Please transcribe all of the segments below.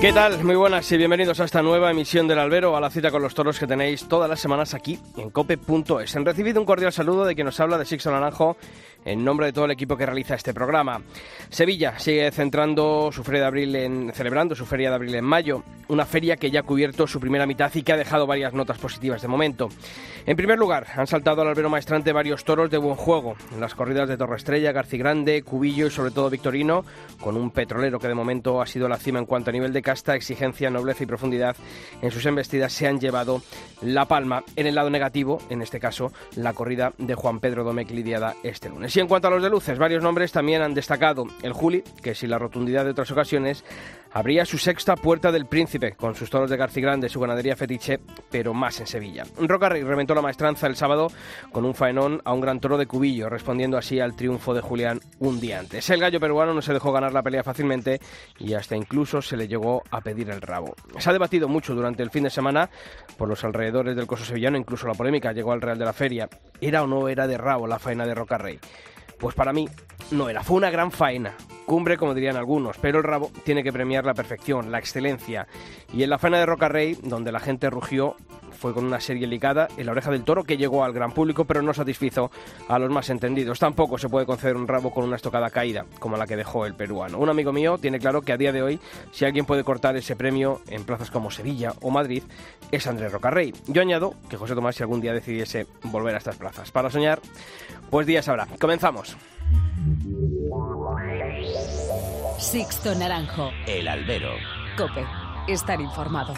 ¿Qué tal? Muy buenas y bienvenidos a esta nueva emisión del Albero, a la cita con los toros que tenéis todas las semanas aquí en cope.es. Han recibido un cordial saludo de quien nos habla de Sixto Naranjo en nombre de todo el equipo que realiza este programa. Sevilla sigue centrando su feria de abril en, celebrando su feria de abril en mayo, una feria que ya ha cubierto su primera mitad y que ha dejado varias notas positivas de momento. En primer lugar, han saltado al albero maestrante varios toros de buen juego, las corridas de Torre Estrella, Grande, Cubillo y sobre todo Victorino, con un petrolero que de momento ha sido la cima en cuanto a nivel de casta, exigencia, nobleza y profundidad en sus embestidas se han llevado la palma. En el lado negativo, en este caso, la corrida de Juan Pedro Domecq lidiada este lunes. Y en cuanto a los de luces, varios nombres también han destacado. El Juli, que sin la rotundidad de otras ocasiones, abría su sexta puerta del Príncipe, con sus toros de Grande, su ganadería fetiche, pero más en Sevilla. Roca Rey reventó la maestranza el sábado con un faenón a un gran toro de Cubillo, respondiendo así al triunfo de Julián un día antes. El gallo peruano no se dejó ganar la pelea fácilmente y hasta incluso se le llegó a pedir el rabo. Se ha debatido mucho durante el fin de semana por los alrededores del coso sevillano, incluso la polémica llegó al Real de la Feria. ¿Era o no era de rabo la faena de Roca Rey? Pues para mí no era, fue una gran faena, cumbre como dirían algunos, pero el rabo tiene que premiar la perfección, la excelencia. Y en la faena de Roca Rey, donde la gente rugió, fue con una serie ligada en la oreja del toro que llegó al gran público, pero no satisfizo a los más entendidos. Tampoco se puede conceder un rabo con una estocada caída, como la que dejó el peruano. Un amigo mío tiene claro que a día de hoy, si alguien puede cortar ese premio en plazas como Sevilla o Madrid, es Andrés Rocarrey. Yo añado que José Tomás, si algún día decidiese volver a estas plazas para soñar, pues días habrá. Comenzamos. Sixto Naranjo. El albero. Cope. Estar informado.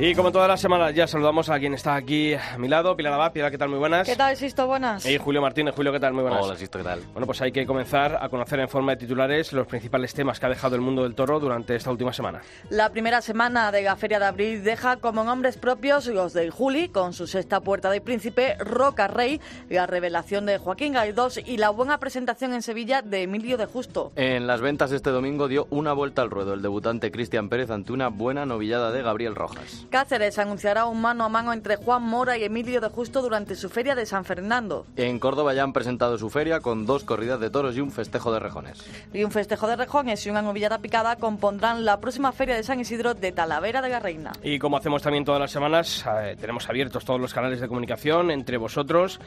Y como todas las semanas ya saludamos a quien está aquí a mi lado, Pilar Abad. Pilar, ¿qué tal? Muy buenas. ¿Qué tal, Sisto? Buenas. Y Julio Martínez. Julio, ¿qué tal? Muy buenas. Hola, Sisto, ¿qué tal? Bueno, pues hay que comenzar a conocer en forma de titulares los principales temas que ha dejado el mundo del toro durante esta última semana. La primera semana de la Feria de Abril deja como nombres propios los del Juli, con su sexta puerta de príncipe, Roca Rey, la revelación de Joaquín Gaidós y la buena presentación en Sevilla de Emilio de Justo. En las ventas este domingo dio una vuelta al ruedo el debutante Cristian Pérez ante una buena novillada de Gabriel Rojas. Cáceres anunció hará un mano a mano entre Juan Mora y Emilio de Justo durante su feria de San Fernando. En Córdoba ya han presentado su feria con dos corridas de toros y un festejo de rejones. Y un festejo de rejones y una novillada picada compondrán la próxima feria de San Isidro de Talavera de la Reina. Y como hacemos también todas las semanas, eh, tenemos abiertos todos los canales de comunicación entre vosotros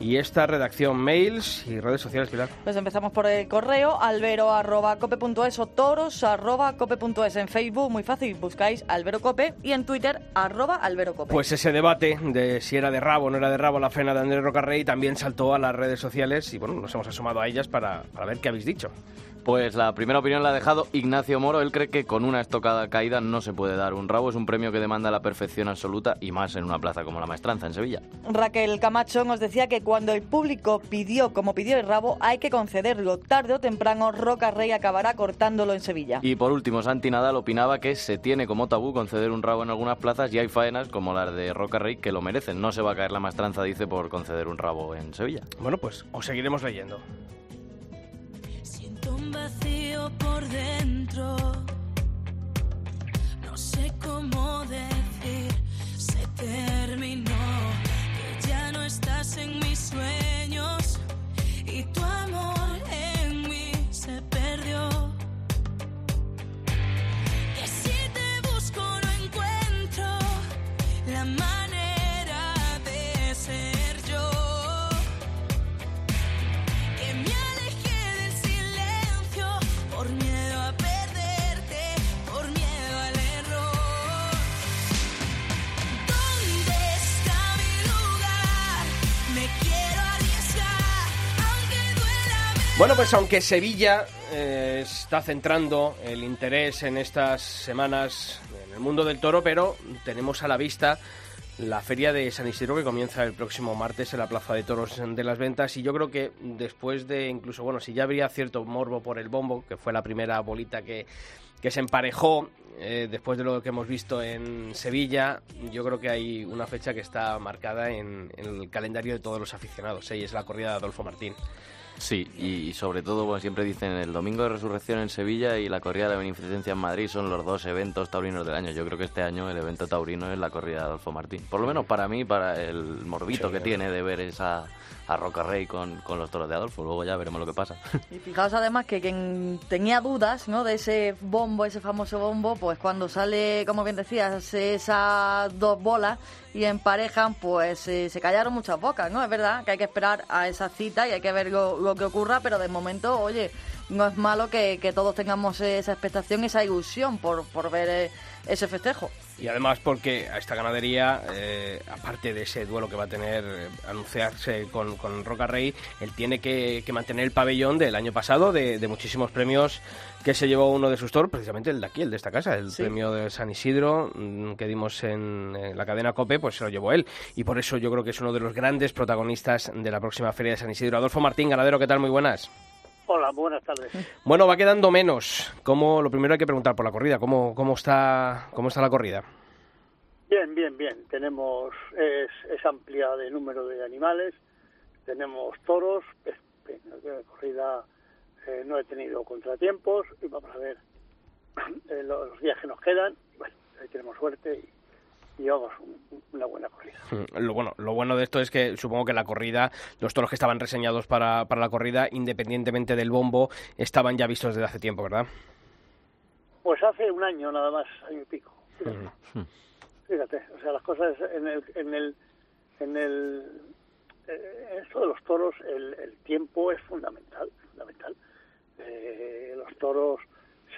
y esta redacción mails y redes sociales, Pilar. Pues empezamos por el correo albero.cope.es o toros.cope.es en Facebook, muy fácil, buscáis alberocope y en Twitter arroba pues ese debate de si era de rabo o no era de rabo la fena de Andrés Rocarrey también saltó a las redes sociales y bueno, nos hemos asomado a ellas para, para ver qué habéis dicho. Pues la primera opinión la ha dejado Ignacio Moro. Él cree que con una estocada caída no se puede dar un rabo. Es un premio que demanda la perfección absoluta y más en una plaza como la Maestranza, en Sevilla. Raquel Camacho nos decía que cuando el público pidió, como pidió el rabo, hay que concederlo. Tarde o temprano, Roca Rey acabará cortándolo en Sevilla. Y por último, Santi Nadal opinaba que se tiene como tabú conceder un rabo en algunas plazas y hay faenas como las de Roca Rey que lo merecen. No se va a caer la Maestranza, dice, por conceder un rabo en Sevilla. Bueno, pues os seguiremos leyendo un vacío por dentro. No sé cómo decir, se terminó. Que ya no estás en mis sueños y tu amor en Bueno, pues aunque Sevilla eh, está centrando el interés en estas semanas en el mundo del toro, pero tenemos a la vista la feria de San Isidro que comienza el próximo martes en la Plaza de Toros de las Ventas y yo creo que después de incluso, bueno, si ya habría cierto morbo por el bombo, que fue la primera bolita que, que se emparejó eh, después de lo que hemos visto en Sevilla, yo creo que hay una fecha que está marcada en, el calendario de todos los aficionados, ¿eh? y es la corrida de Adolfo Martín. Sí, y sobre todo, como siempre dicen, el Domingo de Resurrección en Sevilla y la Corrida de la Beneficencia en Madrid son los dos eventos taurinos del año. Yo creo que este año el evento taurino es la corrida de Adolfo Martín. Por lo menos para mí, para el morbito Sí, que tiene de ver esa a Roca Rey con, con los toros de Adolfo. Luego ya veremos lo que pasa. Y fijaos además que quien tenía dudas ¿no? de ese bombo, ese famoso bombo, pues cuando sale, como bien decías, esas dos bolas y emparejan, pues eh, se callaron muchas bocas, ¿no? Es verdad que hay que esperar a esa cita y hay que ver lo, lo que ocurra, pero de momento, oye, no es malo que, que todos tengamos esa expectación, esa ilusión por, por ver eh, ese festejo. Y además porque a esta ganadería, eh, aparte de ese duelo que va a tener, eh, anunciarse con, con Roca Rey, él tiene que, que mantener el pabellón del año pasado, de, de muchísimos premios que se llevó uno de sus toros, precisamente el de aquí, el de esta casa, el Sí. premio de San Isidro mm, que dimos en, en la cadena COPE, pues se lo llevó él. Y por eso yo creo que es uno de los grandes protagonistas de la próxima Feria de San Isidro. Adolfo Martín, ganadero, ¿qué tal? Muy buenas. Hola, buenas tardes. Bueno, va quedando menos. ¿Cómo, lo primero hay que preguntar por la corrida, ¿cómo, cómo, está, cómo está la corrida? Bien, bien, bien. Tenemos, es, es amplia de número de animales, tenemos toros, es, la corrida eh, no he tenido contratiempos y vamos a ver eh, los, los días que nos quedan. Bueno, ahí tenemos suerte y, y llevamos un- una buena corrida. Mm, Lo bueno, lo bueno de esto es que supongo que la corrida, los toros que estaban reseñados para, para la corrida, independientemente del bombo, estaban ya vistos desde hace tiempo, ¿verdad? Pues hace un año nada más, año y pico. Mm. Fíjate, o sea, las cosas en el, en el, en el, eh, esto de los toros, el, el tiempo es fundamental, fundamental. Eh, los toros,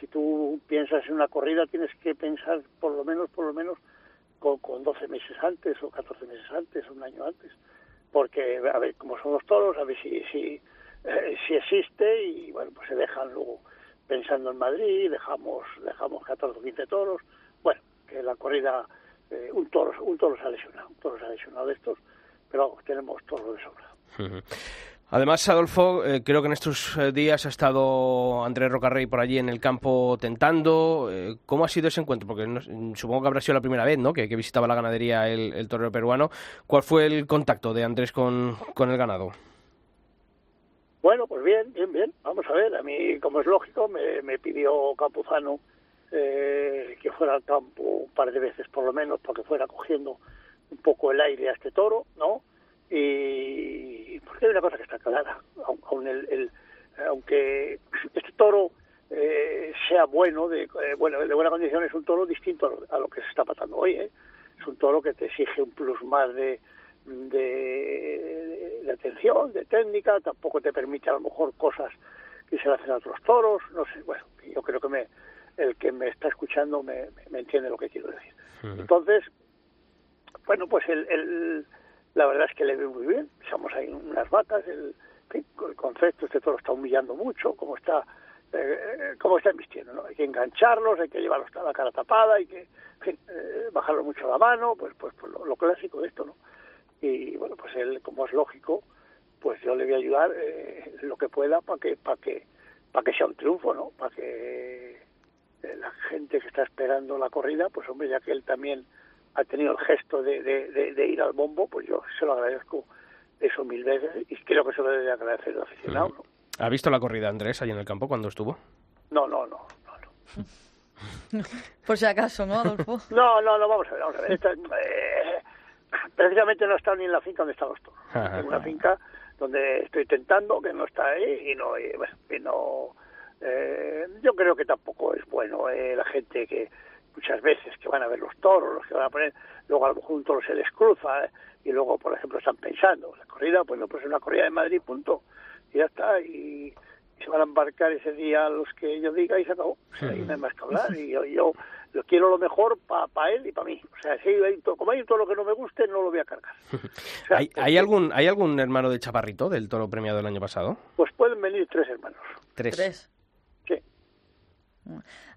si tú piensas en una corrida, tienes que pensar por lo menos, por lo menos, con, con 12 meses antes o 14 meses antes o un año antes, porque a ver cómo son los toros, a ver si, si, eh, si existe y bueno, pues se dejan luego pensando en Madrid, dejamos, dejamos 14 o 15 toros, bueno, que la corrida, eh, un toro, un toro se ha lesionado, un toro se ha lesionado de estos, pero tenemos toros de sobra. Además, Adolfo, eh, creo que en estos eh, días ha estado Andrés Rocarrey por allí en el campo tentando. Eh, ¿Cómo ha sido ese encuentro? Porque no supongo que habrá sido la primera vez ¿no? que, visitaba la ganadería el, el torero peruano. ¿Cuál fue el contacto de Andrés con, con el ganado? Bueno, pues bien, bien, bien. Vamos a ver, a mí, como es lógico, me, me pidió Campuzano eh, que fuera al campo un par de veces por lo menos, para que fuera cogiendo un poco el aire a este toro, ¿no? Y porque hay una cosa que está clara, aun, el, el- aunque este toro eh, sea bueno, de, eh, bueno, de buena condición, es un toro distinto a lo, a lo que se está pasando hoy, ¿eh? Es un toro que te exige un plus más de, de, de atención, de técnica, tampoco te permite a lo mejor cosas que se le hacen a otros toros, no sé, bueno, yo creo que me, el que me está escuchando me, me- me entiende lo que quiero decir. Entonces, bueno, pues el, el- la verdad es que le veo muy bien, estamos ahí unas vacas, el, el concepto, este toro está humillando mucho, como está eh, cómo está vistiendo, ¿no? Hay que engancharlos, hay que llevarlos a la cara tapada, hay que eh, bajarlo mucho la mano, pues pues, pues lo, lo clásico de esto, ¿no? Y bueno, pues él, como es lógico, pues yo le voy a ayudar eh, lo que pueda para que para que para que sea un triunfo, ¿no? Para que eh, la gente que está esperando la corrida, pues hombre, ya que él también ha tenido el gesto de, de, de- de ir al bombo, pues yo se lo agradezco eso mil veces y creo que se lo debe de agradecer el aficionado, ¿no? ¿Ha visto la corrida Andrés allí en el campo cuando estuvo? No, no, no, no, no. Por si acaso, ¿no, Adolfo? No, no, no, vamos a ver, vamos a ver. Esta- eh, precisamente no he estado ni en la finca donde están los toros. Ajá. En una finca donde estoy tentando, que no está ahí, y no, y, bueno, y no eh, yo creo que tampoco es bueno eh, la gente que muchas veces que van a ver los toros, los que van a poner, luego a lo mejor un toro se les cruza, eh, y luego, por ejemplo, están pensando, la corrida, pues no, pues es una corrida de Madrid, punto, y ya está, y, y se van a embarcar ese día los que yo diga y se acabó. O sea, ahí no hay más que hablar, y yo, yo lo quiero lo mejor para él y para mí. O sea, si hay, to- como hay todo lo que no me guste, no lo voy a cargar. O sea, ¿Hay, hay algún, ¿Hay algún hermano de Chaparrito del toro premiado el año pasado? Pues pueden venir tres hermanos. Tres. Tres.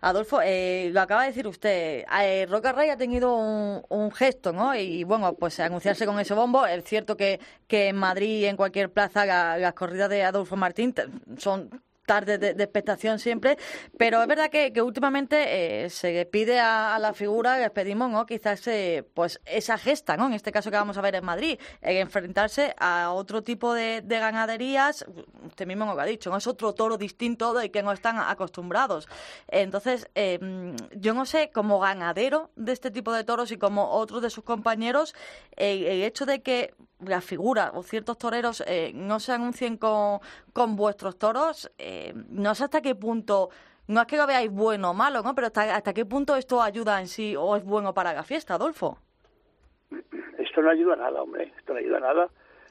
Adolfo, eh, lo acaba de decir usted, eh, Roca ha tenido un, gesto, ¿no? Y bueno, pues anunciarse con ese bombo. Es cierto que, que en Madrid, en cualquier plaza, la, las corridas de Adolfo Martín son tarde de, expectación siempre, pero es verdad que, que últimamente eh, se pide a, la figura, les pedimos, ¿no? Quizás eh, pues esa gesta, ¿no? En este caso que vamos a ver en Madrid, en enfrentarse a otro tipo de, de, ganaderías, usted mismo lo ha dicho, ¿no? Es otro toro distinto de que no están acostumbrados. Entonces, eh, yo no sé, como ganadero de este tipo de toros y como otros de sus compañeros, el hecho de que la figura o ciertos toreros eh, no se anuncien con, con vuestros toros, eh, no sé hasta qué punto, no es que lo veáis bueno o malo, ¿no? pero hasta, hasta qué punto esto ayuda en sí o es bueno para la fiesta, Adolfo. Esto no ayuda a nada, hombre, esto no ayuda a nada.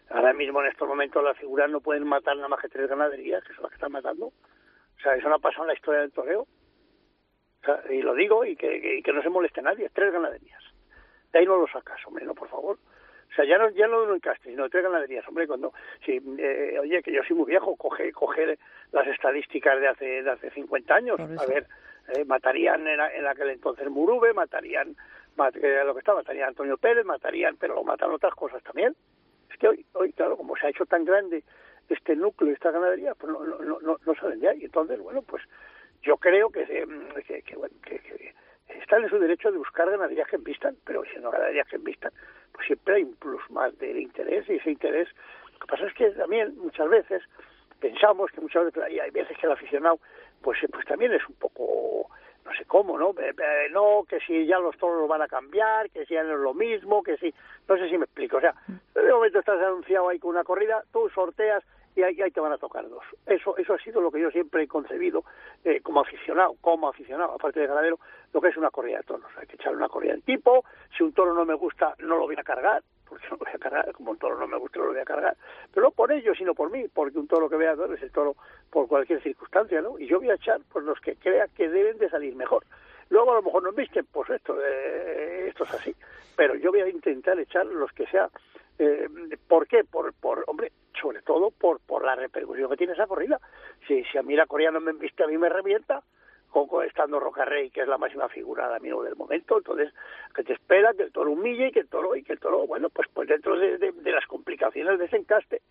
Ahora mismo en estos momentos las figuras no pueden matar nada más que tres ganaderías, que son las que están matando. O sea, eso no ha pasado en la historia del toreo. O sea, y lo digo y que, que, que no se moleste nadie, tres ganaderías. De ahí no lo sacas, hombre, no, por favor. O sea, ya no, ya no sino de tres ganaderías. Hombre, cuando, si, eh, oye, que yo soy muy viejo, coge, coge las estadísticas de hace, de hace 50 años. A ver, eh, matarían en, en, aquel entonces Murube, matarían, mat, eh, lo que está, matarían Antonio Pérez, matarían, pero lo matan otras cosas también. Es que hoy, hoy, claro, como se ha hecho tan grande este núcleo, esta ganadería, pues no, no, no, no salen de ahí. Entonces, bueno, pues yo creo que, que, que, bueno, que, que están en su derecho de buscar ganaderías que envistan, pero siendo ganaderías que envistan, pues siempre hay un plus más del interés y ese interés. Lo que pasa es que también muchas veces pensamos que muchas veces hay veces que el aficionado pues pues también es un poco no sé cómo, ¿no? Eh, eh, no, que si ya los toros lo van a cambiar, que si ya no es lo mismo, que si... No sé si me explico. O sea, de momento estás anunciado ahí con una corrida, tú sorteas y ahí, ahí, te van a tocar dos. Eso, eso ha sido lo que yo siempre he concebido eh, como aficionado, como aficionado, aparte de ganadero, lo que es una corrida de toros. Hay que echarle una corrida en tipo, si un toro no me gusta, no lo voy a cargar, porque no lo voy a cargar, como un toro no me gusta, no lo voy a cargar. Pero no por ello, sino por mí, porque un toro que vea es el toro por cualquier circunstancia, ¿no? Y yo voy a echar por los que crea que deben de salir mejor. Luego a lo mejor no visten, pues esto, eh, esto es así. Pero yo voy a intentar echar los que sea eh, ¿Por qué? Por, por, hombre, sobre todo por, por la repercusión que tiene esa corrida. Si, si a mí la corrida no me viste, a mí me revienta, con, estando Roca Rey, que es la máxima figura amigo del momento, entonces, que te espera que el toro humille y que el toro, y que el toro, bueno, pues, pues dentro de, de, de las complicaciones de ese encaste,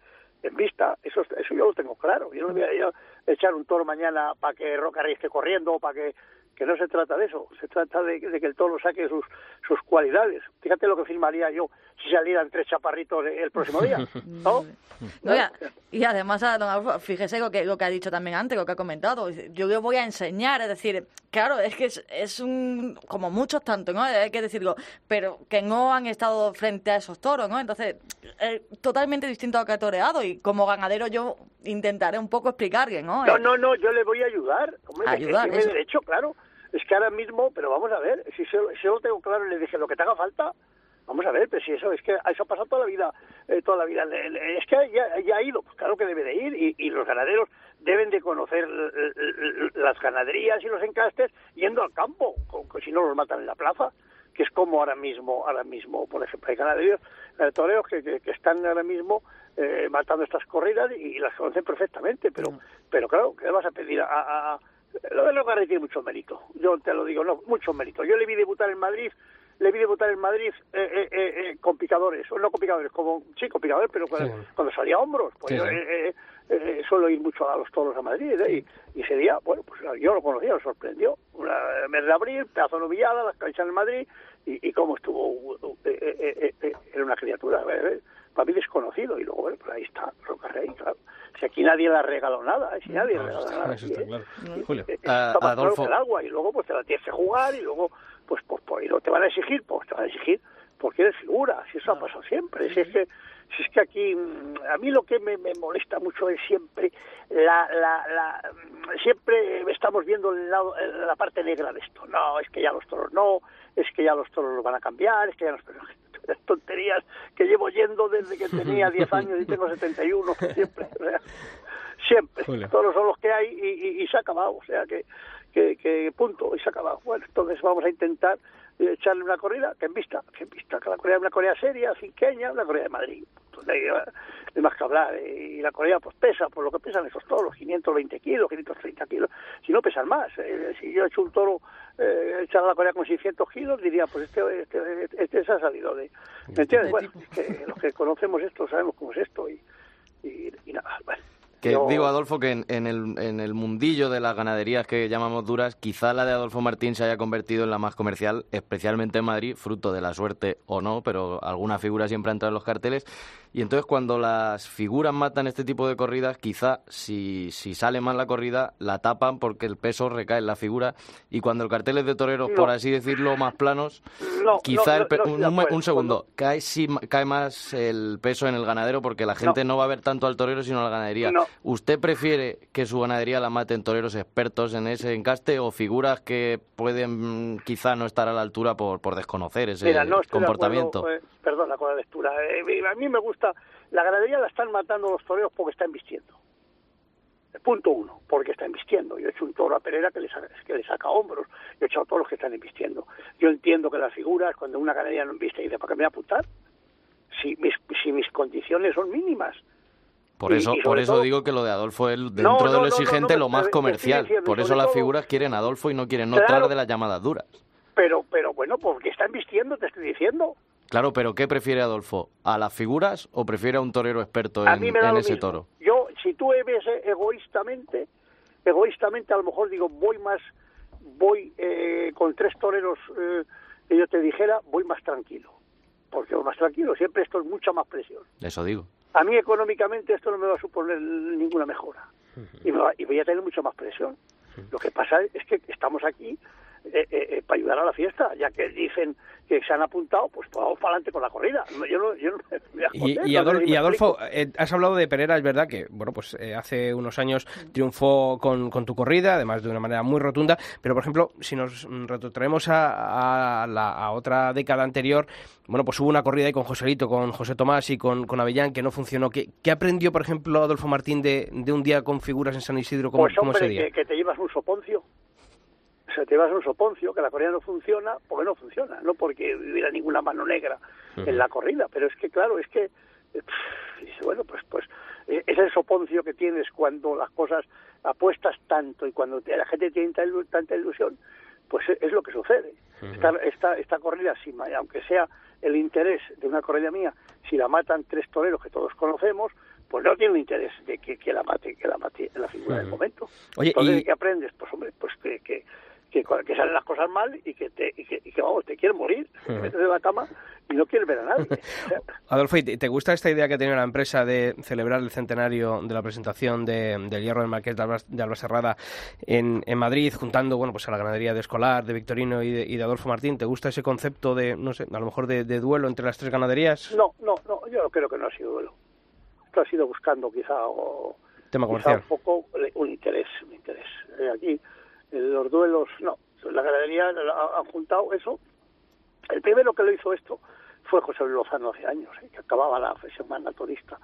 en vista, eso, eso yo lo tengo claro. Yo no voy a, echar un toro mañana para que Roca Rey esté corriendo para que que no se trata de eso, se trata de, de, que el toro saque sus, sus cualidades. Fíjate lo que firmaría yo si salieran tres chaparritos el próximo día. ¿no? no ya, y además, fíjese lo que, lo que ha dicho también antes, lo que ha comentado. Yo le voy a enseñar, es decir, claro, es que es, es un, como muchos tanto, ¿no? Hay que decirlo, pero que no han estado frente a esos toros, ¿no? Entonces, es totalmente distinto a lo que ha toreado y como ganadero yo intentaré un poco explicarle, ¿no? No, no, no, yo le voy a ayudar. Hombre, ayudar, que, derecho, claro es que ahora mismo, pero vamos a ver, si se, si lo tengo claro y le dije lo que te haga falta, vamos a ver, pero si eso es que eso ha pasado toda la vida, eh, toda la vida, es que ya, ya, ha ido, pues claro que debe de ir y, y los ganaderos deben de conocer las ganaderías y los encastes yendo al campo, si no los matan en la plaza, que es como ahora mismo, ahora mismo, por ejemplo, hay ganaderos, eh, toreros que, que, que, están ahora mismo eh, matando estas corridas y, y, las conocen perfectamente, pero, mm. pero claro, ¿qué le vas a pedir a, a lo de Logarre tiene mucho mérito, yo te lo digo, no, mucho mérito. Yo le vi debutar en Madrid, le vi debutar en Madrid eh, eh, eh, con picadores, o no con picadores, como, sí, con picadores, pero cuando, sí. cuando salía a hombros, pues sí, sí. suelo ir mucho a los toros a Madrid, y, y, ese día, bueno, pues yo lo conocía, me sorprendió. Una, mes de abril, pedazo de novillada, las canchas en Madrid, y, y cómo estuvo, era una criatura, para mí desconocido, y luego, bueno, pues ahí está, Roca Rey, claro si aquí nadie le ha regalado nada, si nadie no, regala nada. Eso está claro. ¿eh? Julio, eh, está Adolfo... el agua y luego pues te la tienes que jugar y luego pues pues, pues y lo te van a exigir, pues te van a exigir porque eres figura, si eso ha pasado siempre, si es que si es que aquí a mí lo que me, me molesta mucho es siempre la, la, la siempre estamos viendo el lado, la parte negra de esto. No, es que ya los toros no, es que ya los toros los van a cambiar, es que ya los toros tonterías que llevo yendo desde que tenía 10 años y tengo 71, siempre. O sea, siempre. Julio. Todos son los que hay y, y, y, se ha acabado. O sea, que, que, que punto, y se ha acabado. Bueno, entonces vamos a intentar echarle una corrida, que en vista, que en vista, que la corrida es una corrida seria, cinqueña, una corrida de Madrid. Entonces, ahí, eh, no hay más que hablar. eh, Y la corrida pues pesa, por lo que pesan esos toros, 520 kilos, 530 kilos, si no pesan más. eh, si yo he hecho un toro, eh, echar la corrida con 600 kilos, diría, pues este, este, este se ha salido de... ¿Me entiendes? Bueno, es que los que conocemos esto sabemos cómo es esto y, y, y nada, bueno. Que digo, Adolfo, que en, en el, en el mundillo de las ganaderías que llamamos duras, quizá la de Adolfo Martín se haya convertido en la más comercial, especialmente en Madrid, fruto de la suerte o no, pero alguna figura siempre ha entrado en los carteles. Y entonces cuando las figuras matan este tipo de corridas, quizá si, si sale mal la corrida, la tapan porque el peso recae en la figura. Y cuando el cartel es de toreros, No. por así decirlo, más planos, No, quizá el pe- un, segundo, cae, sí cae más el peso en el ganadero porque la gente no, va a ver tanto al torero sino a la ganadería. ¿Usted prefiere que su ganadería la maten toreros expertos en ese encaste o figuras que pueden mm, quizá no estar a la altura por, por desconocer ese Mira, no comportamiento? acuerdo, eh, perdona con la lectura. Eh, a mí me gusta, la ganadería la están matando los toreros porque están vistiendo. Punto uno, porque están vistiendo. Yo he hecho un toro a Pereira que le saca, que le saca hombros. Yo he hecho toros que están vistiendo. Yo entiendo que las figuras, cuando una ganadería no inviste, dice, ¿para qué me voy a apuntar? Si mis, si mis condiciones son mínimas. Por eso, y por eso todo- digo que lo de Adolfo es dentro No, de lo exigente no, lo más comercial. diciendo, por eso las todo- figuras quieren Adolfo y no quieren Claro. notar de las llamadas duras. Pero, pero bueno, porque están vistiendo, te estoy diciendo. Claro, pero ¿qué prefiere Adolfo? ¿A las figuras o prefiere a un torero experto en, ese mismo. toro? Yo, si tú ves egoístamente, egoístamente a lo mejor digo, voy más, voy eh, con tres toreros eh, que yo te dijera, voy más tranquilo. Porque voy más tranquilo, siempre esto es mucha más presión. Eso digo. A mí económicamente esto no me va a suponer ninguna mejora. Y, me va- y voy a tener mucha más presión. Lo que pasa es que estamos aquí eh, eh, eh, para ayudar a la fiesta, ya que dicen que se han apuntado, pues vamos para adelante con la corrida. Yo no, yo no me Y, no sé si Adolfo, eh, has hablado de Pereira, es verdad que, bueno, pues eh, hace unos años triunfó con, con tu corrida, además de una manera muy rotunda, pero por ejemplo, si nos mm, retrotraemos a, a la, a otra década anterior, bueno, pues hubo una corrida ahí con Joselito, con José Tomás y con, con Avellán que no funcionó. ¿Qué, qué aprendió, por ejemplo, Adolfo Martín de, de un día con figuras en San Isidro como, Pues como ese hombre, día? que, que te llevas un soponcio. O sea, te llevas un soponcio, que la corrida no funciona, porque no funciona, no porque hubiera ninguna mano negra en la corrida, pero es que, claro, es que, eh, pff, bueno, pues, pues eh, es el soponcio que tienes cuando las cosas apuestas tanto y cuando la gente tiene tanta ilusión, pues es, es lo que sucede. esta, esta, esta corrida, si, aunque sea el interés de una corrida mía, si la matan tres toreros que todos conocemos, pues no tiene interés de que, que la mate que la mate la figura del momento. Oye, Entonces, y- ¿qué aprendes? Pues hombre, pues que, que, que, salen las cosas mal y que, te, y que, y que, vamos, te quieres morir, te metes en la cama y no quieres ver a nadie. O sea, Adolfo, ¿y te, gusta esta idea que ha tenido la empresa de celebrar el centenario de la presentación de, del hierro del Marqués de, Alba, de Albaserrada en, en Madrid, juntando bueno, pues a la ganadería de Escolar, de Victorino y de, y de Adolfo Martín? ¿Te gusta ese concepto de, no sé, a lo mejor de, de duelo entre las tres ganaderías? no, no, no, yo creo que no ha sido duelo. Esto ha sido buscando quizá o, Tema quizá comercial. un poco un interés, un interés. Eh, aquí los duelos, no, la ganadería han juntado eso. El primero que lo hizo esto fue José Luis Lozano hace años, eh, que acababa la semana turista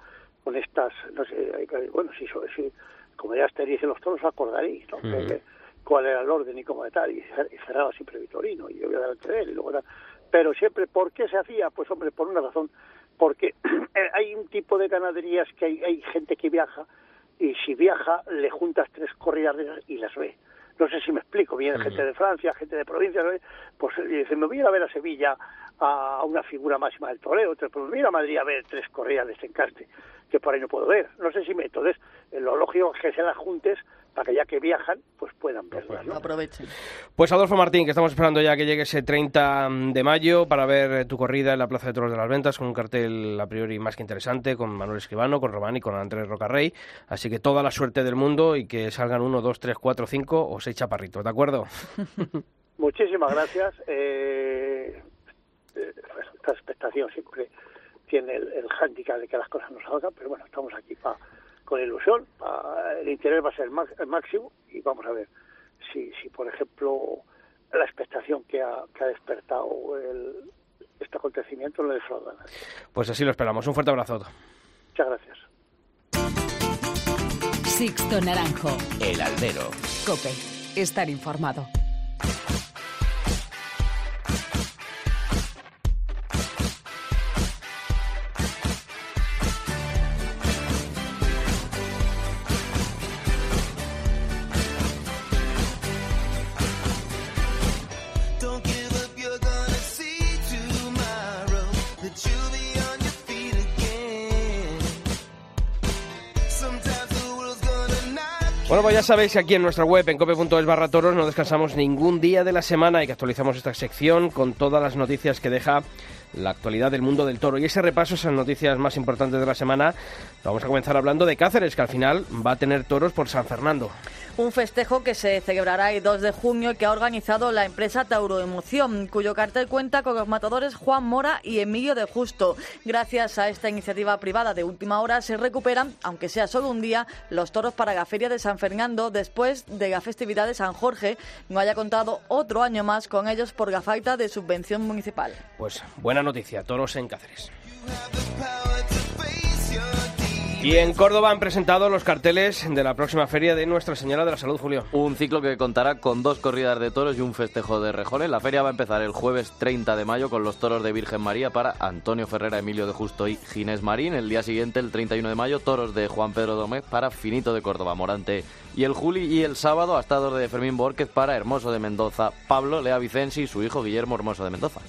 con estas, no sé, bueno, si, si como ya estaréis en los toros, os acordaréis, ¿no? Que- cuál era el orden y cómo de tal, y, cer- y cerraba siempre Vitorino, y yo voy a delante de él, y luego tal. Pero siempre, ¿por qué se hacía? Pues hombre, por una razón, porque eh, hay un tipo de ganaderías que hay, hay gente que viaja, y si viaja, le juntas tres corridas y las ve. No sé si me explico, viene gente de Francia, gente de provincias, ¿no? pues y dice, me voy a ir a ver a Sevilla a una figura máxima del toreo, pues me voy a ir a Madrid a ver tres corridas de este encaste, que por ahí no puedo ver. No sé si me... Entonces, eh, lo lógico es que se las juntes para que ya que viajan, pues puedan verlas, ¿no? Aprovechen. Pues Adolfo Martín, que estamos esperando ya que llegue ese 30 de mayo para ver eh, tu corrida en la Plaza de Toros de las Ventas con un cartel a priori más que interesante, con Manuel Escribano, con Román y con Andrés Rocarrey. Así que toda la suerte del mundo y que salgan uno, dos, tres, cuatro, cinco o seis chaparritos, ¿de acuerdo? Muchísimas gracias. Eh, eh, esta expectación siempre tiene el, el hándicap de que las cosas no salgan, pero bueno, estamos aquí pa- con ilusión. el interés va a ser el, máximo y vamos a ver si, si por ejemplo, la expectación que ha, que ha despertado el, este acontecimiento no defrauda a nadie. Pues así lo esperamos. Un fuerte abrazo. Muchas gracias. Sixto Naranjo. El Albero. Cope. Estar informado. Bueno, pues ya sabéis que aquí en nuestra web, en cope.es toros, no descansamos ningún día de la semana y que actualizamos esta sección con todas las noticias que deja la actualidad del mundo del toro. Y ese repaso, esas noticias más importantes de la semana, vamos a comenzar hablando de Cáceres, que al final va a tener toros por San Fernando. Un festejo que se celebrará el 2 de junio y que ha organizado la empresa Tauro Emoción, cuyo cartel cuenta con los matadores Juan Mora y Emilio de Justo. Gracias a esta iniciativa privada de última hora se recuperan, aunque sea solo un día, los toros para la Feria de San Fernando después de la festividad de San Jorge. No haya contado otro año más con ellos por la falta de subvención municipal. Pues buena noticia, toros en Cáceres. Y en Córdoba han presentado los carteles de la próxima feria de Nuestra Señora de la Salud, Julio. Un ciclo que contará con dos corridas de toros y un festejo de rejones. La feria va a empezar el jueves 30 de mayo con los toros de Virgen María para Antonio Ferrera, Emilio de Justo y Ginés Marín. El día siguiente, el 31 de mayo, toros de Juan Pedro Domecq para Finito de Córdoba, Morante y el Juli. Y el sábado, astados de Fermín Borquez para Hermoso de Mendoza, Pablo Lea Vicensi y su hijo Guillermo Hermoso de Mendoza.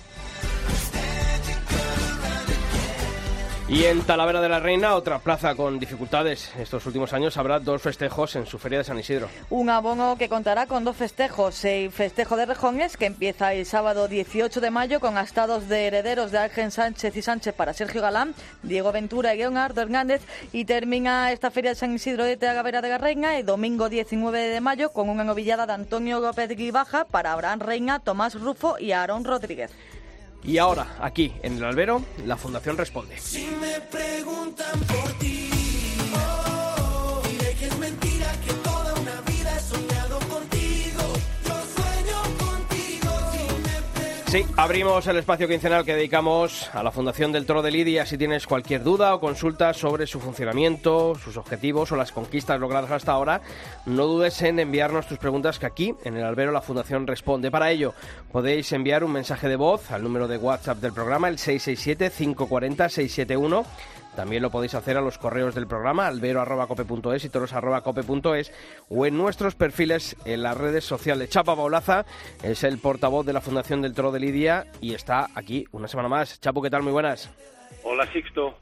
Y en Talavera de la Reina, otra plaza con dificultades. Estos últimos años habrá dos festejos en su feria de San Isidro. Un abono que contará con dos festejos. El festejo de Rejones, que empieza el sábado 18 de mayo con astados de herederos de Ángel Sánchez y Sánchez para Sergio Galán, Diego Ventura y Leonardo Hernández. Y termina esta feria de San Isidro de Talavera de la Reina el domingo 19 de mayo con una novillada de Antonio López Guibaja para Abraham Reina, Tomás Rufo y Aarón Rodríguez. Y ahora, aquí, en el albero, la Fundación responde. Sí, abrimos el espacio quincenal que dedicamos a la Fundación del Toro de Lidia. Si tienes cualquier duda o consulta sobre su funcionamiento, sus objetivos o las conquistas logradas hasta ahora, no dudes en enviarnos tus preguntas que aquí, en el albero, la Fundación responde. Para ello, podéis enviar un mensaje de voz al número de WhatsApp del programa, el 667-540-671. También lo podéis hacer a los correos del programa, albero.cope.es y toros.cope.es o en nuestros perfiles en las redes sociales. Chapa Paulaza es el portavoz de la Fundación del Toro de Lidia y está aquí una semana más. Chapo, ¿qué tal? Muy buenas. Hola Sixto.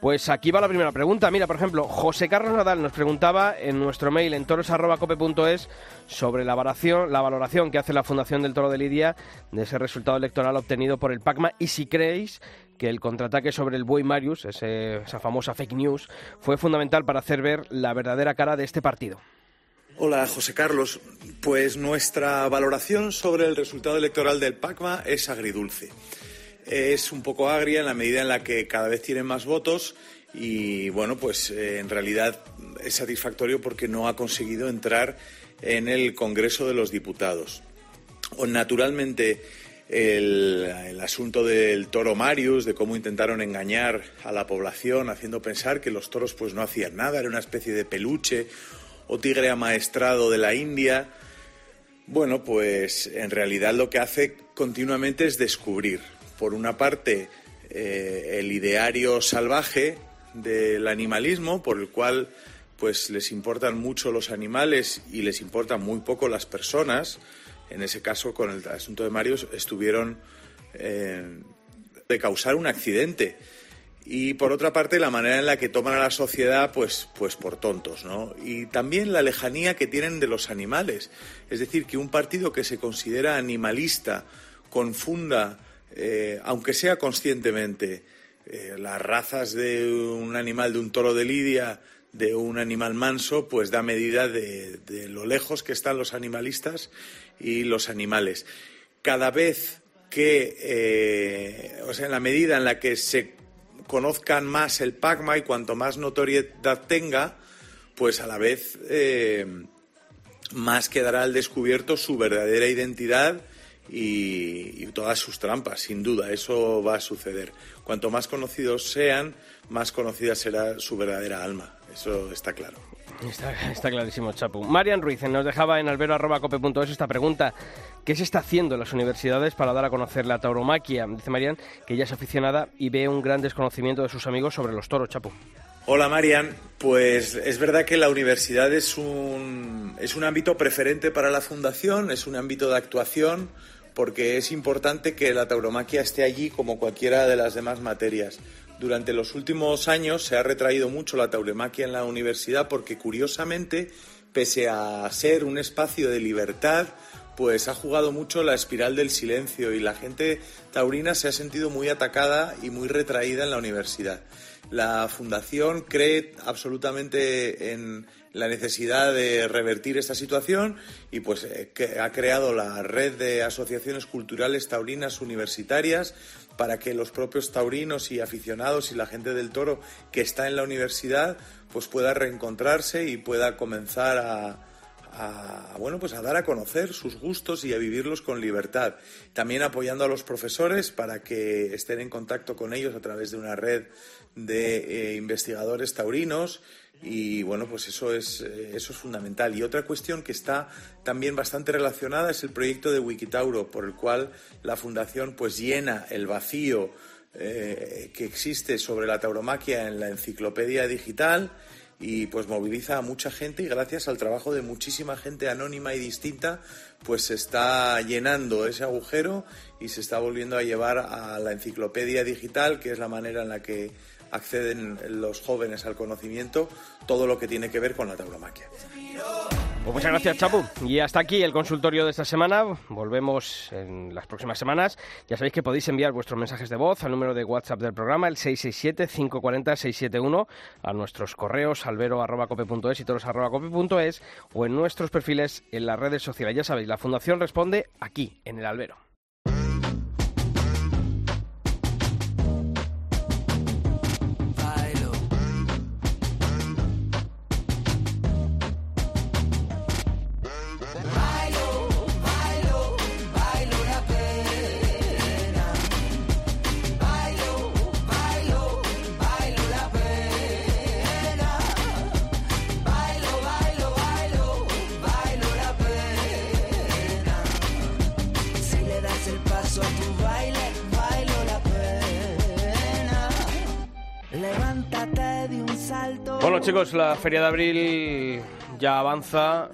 Pues aquí va la primera pregunta. Mira, por ejemplo, José Carlos Nadal nos preguntaba en nuestro mail en toros.cope.es sobre la valoración, la valoración que hace la Fundación del Toro de Lidia de ese resultado electoral obtenido por el PACMA y si creéis que el contraataque sobre el buey Marius, ese- esa famosa fake news, fue fundamental para hacer ver la verdadera cara de este partido. Hola, José Carlos. Pues nuestra valoración sobre el resultado electoral del PACMA es agridulce. Es un poco agria en la medida en la que cada vez tienen más votos y, bueno, pues eh, en realidad es satisfactorio porque no ha conseguido entrar en el Congreso de los Diputados. Naturalmente, el, asunto del toro Marius, de cómo intentaron engañar a la población haciendo pensar que los toros pues no hacían nada, era una especie de peluche o tigre amaestrado de la India. Bueno, pues en realidad lo que hace continuamente es descubrir, por una parte, eh, el ideario salvaje del animalismo, por el cual pues les importan mucho los animales y les importan muy poco las personas. En ese caso, con el asunto de Marius, estuvieron eh, de causar un accidente. Y por otra parte, la manera en la que toman a la sociedad, pues, pues por tontos, ¿no? Y también la lejanía que tienen de los animales. Es decir, que un partido que se considera animalista confunda, eh, aunque sea conscientemente, eh, las razas de un animal, de un toro de lidia, de un animal manso, pues da medida de lo lejos que están los animalistas y los animales. Cada vez que, eh, o sea, en la medida en la que se conozcan más el PACMA y cuanto más notoriedad tenga, pues a la vez eh, más quedará al descubierto su verdadera identidad y, y todas sus trampas, sin duda, eso va a suceder. Cuanto más conocidos sean, más conocida será su verdadera alma, eso está claro. Está, clarísimo, Chapu. Marian Ruiz nos dejaba en albero.cope.es esta pregunta. ¿Qué se está haciendo en las universidades para dar a conocer la tauromaquia? Dice Marian que ella es aficionada y ve un gran desconocimiento de sus amigos sobre los toros, Chapu. Hola Marian, pues es verdad que la universidad es un, es un ámbito preferente para la fundación, es un ámbito de actuación, porque es importante que la tauromaquia esté allí como cualquiera de las demás materias. Durante los últimos años se ha retraído mucho la tauromaquia en la universidad porque curiosamente pese a ser un espacio de libertad, pues ha jugado mucho la espiral del silencio y la gente taurina se ha sentido muy atacada y muy retraída en la universidad. La fundación cree absolutamente en la necesidad de revertir esta situación y pues eh, ha creado la red de asociaciones culturales taurinas universitarias para que los propios taurinos y aficionados y la gente del toro que está en la universidad pues pueda reencontrarse y pueda comenzar a, bueno, pues a dar a conocer sus gustos y a vivirlos con libertad. También apoyando a los profesores para que estén en contacto con ellos a través de una red de eh, investigadores taurinos y bueno, pues eso es, eh, eso es fundamental. Y otra cuestión que está también bastante relacionada es el proyecto de Wikitauro, por el cual la Fundación pues llena el vacío eh, que existe sobre la tauromaquia en la enciclopedia digital y pues moviliza a mucha gente y gracias al trabajo de muchísima gente anónima y distinta pues se está llenando ese agujero y se está volviendo a llevar a la enciclopedia digital que es la manera en la que acceden los jóvenes al conocimiento todo lo que tiene que ver con la tauromaquia. Pues muchas gracias, Chapu. Y hasta aquí el consultorio de esta semana. Volvemos en las próximas semanas. Ya sabéis que podéis enviar vuestros mensajes de voz al número de WhatsApp del programa, el 667-540-671, a nuestros correos albero.cope.es y toros.cope.es o en nuestros perfiles en las redes sociales. Ya sabéis, la Fundación responde aquí, en el albero. La Feria de Abril ya avanza.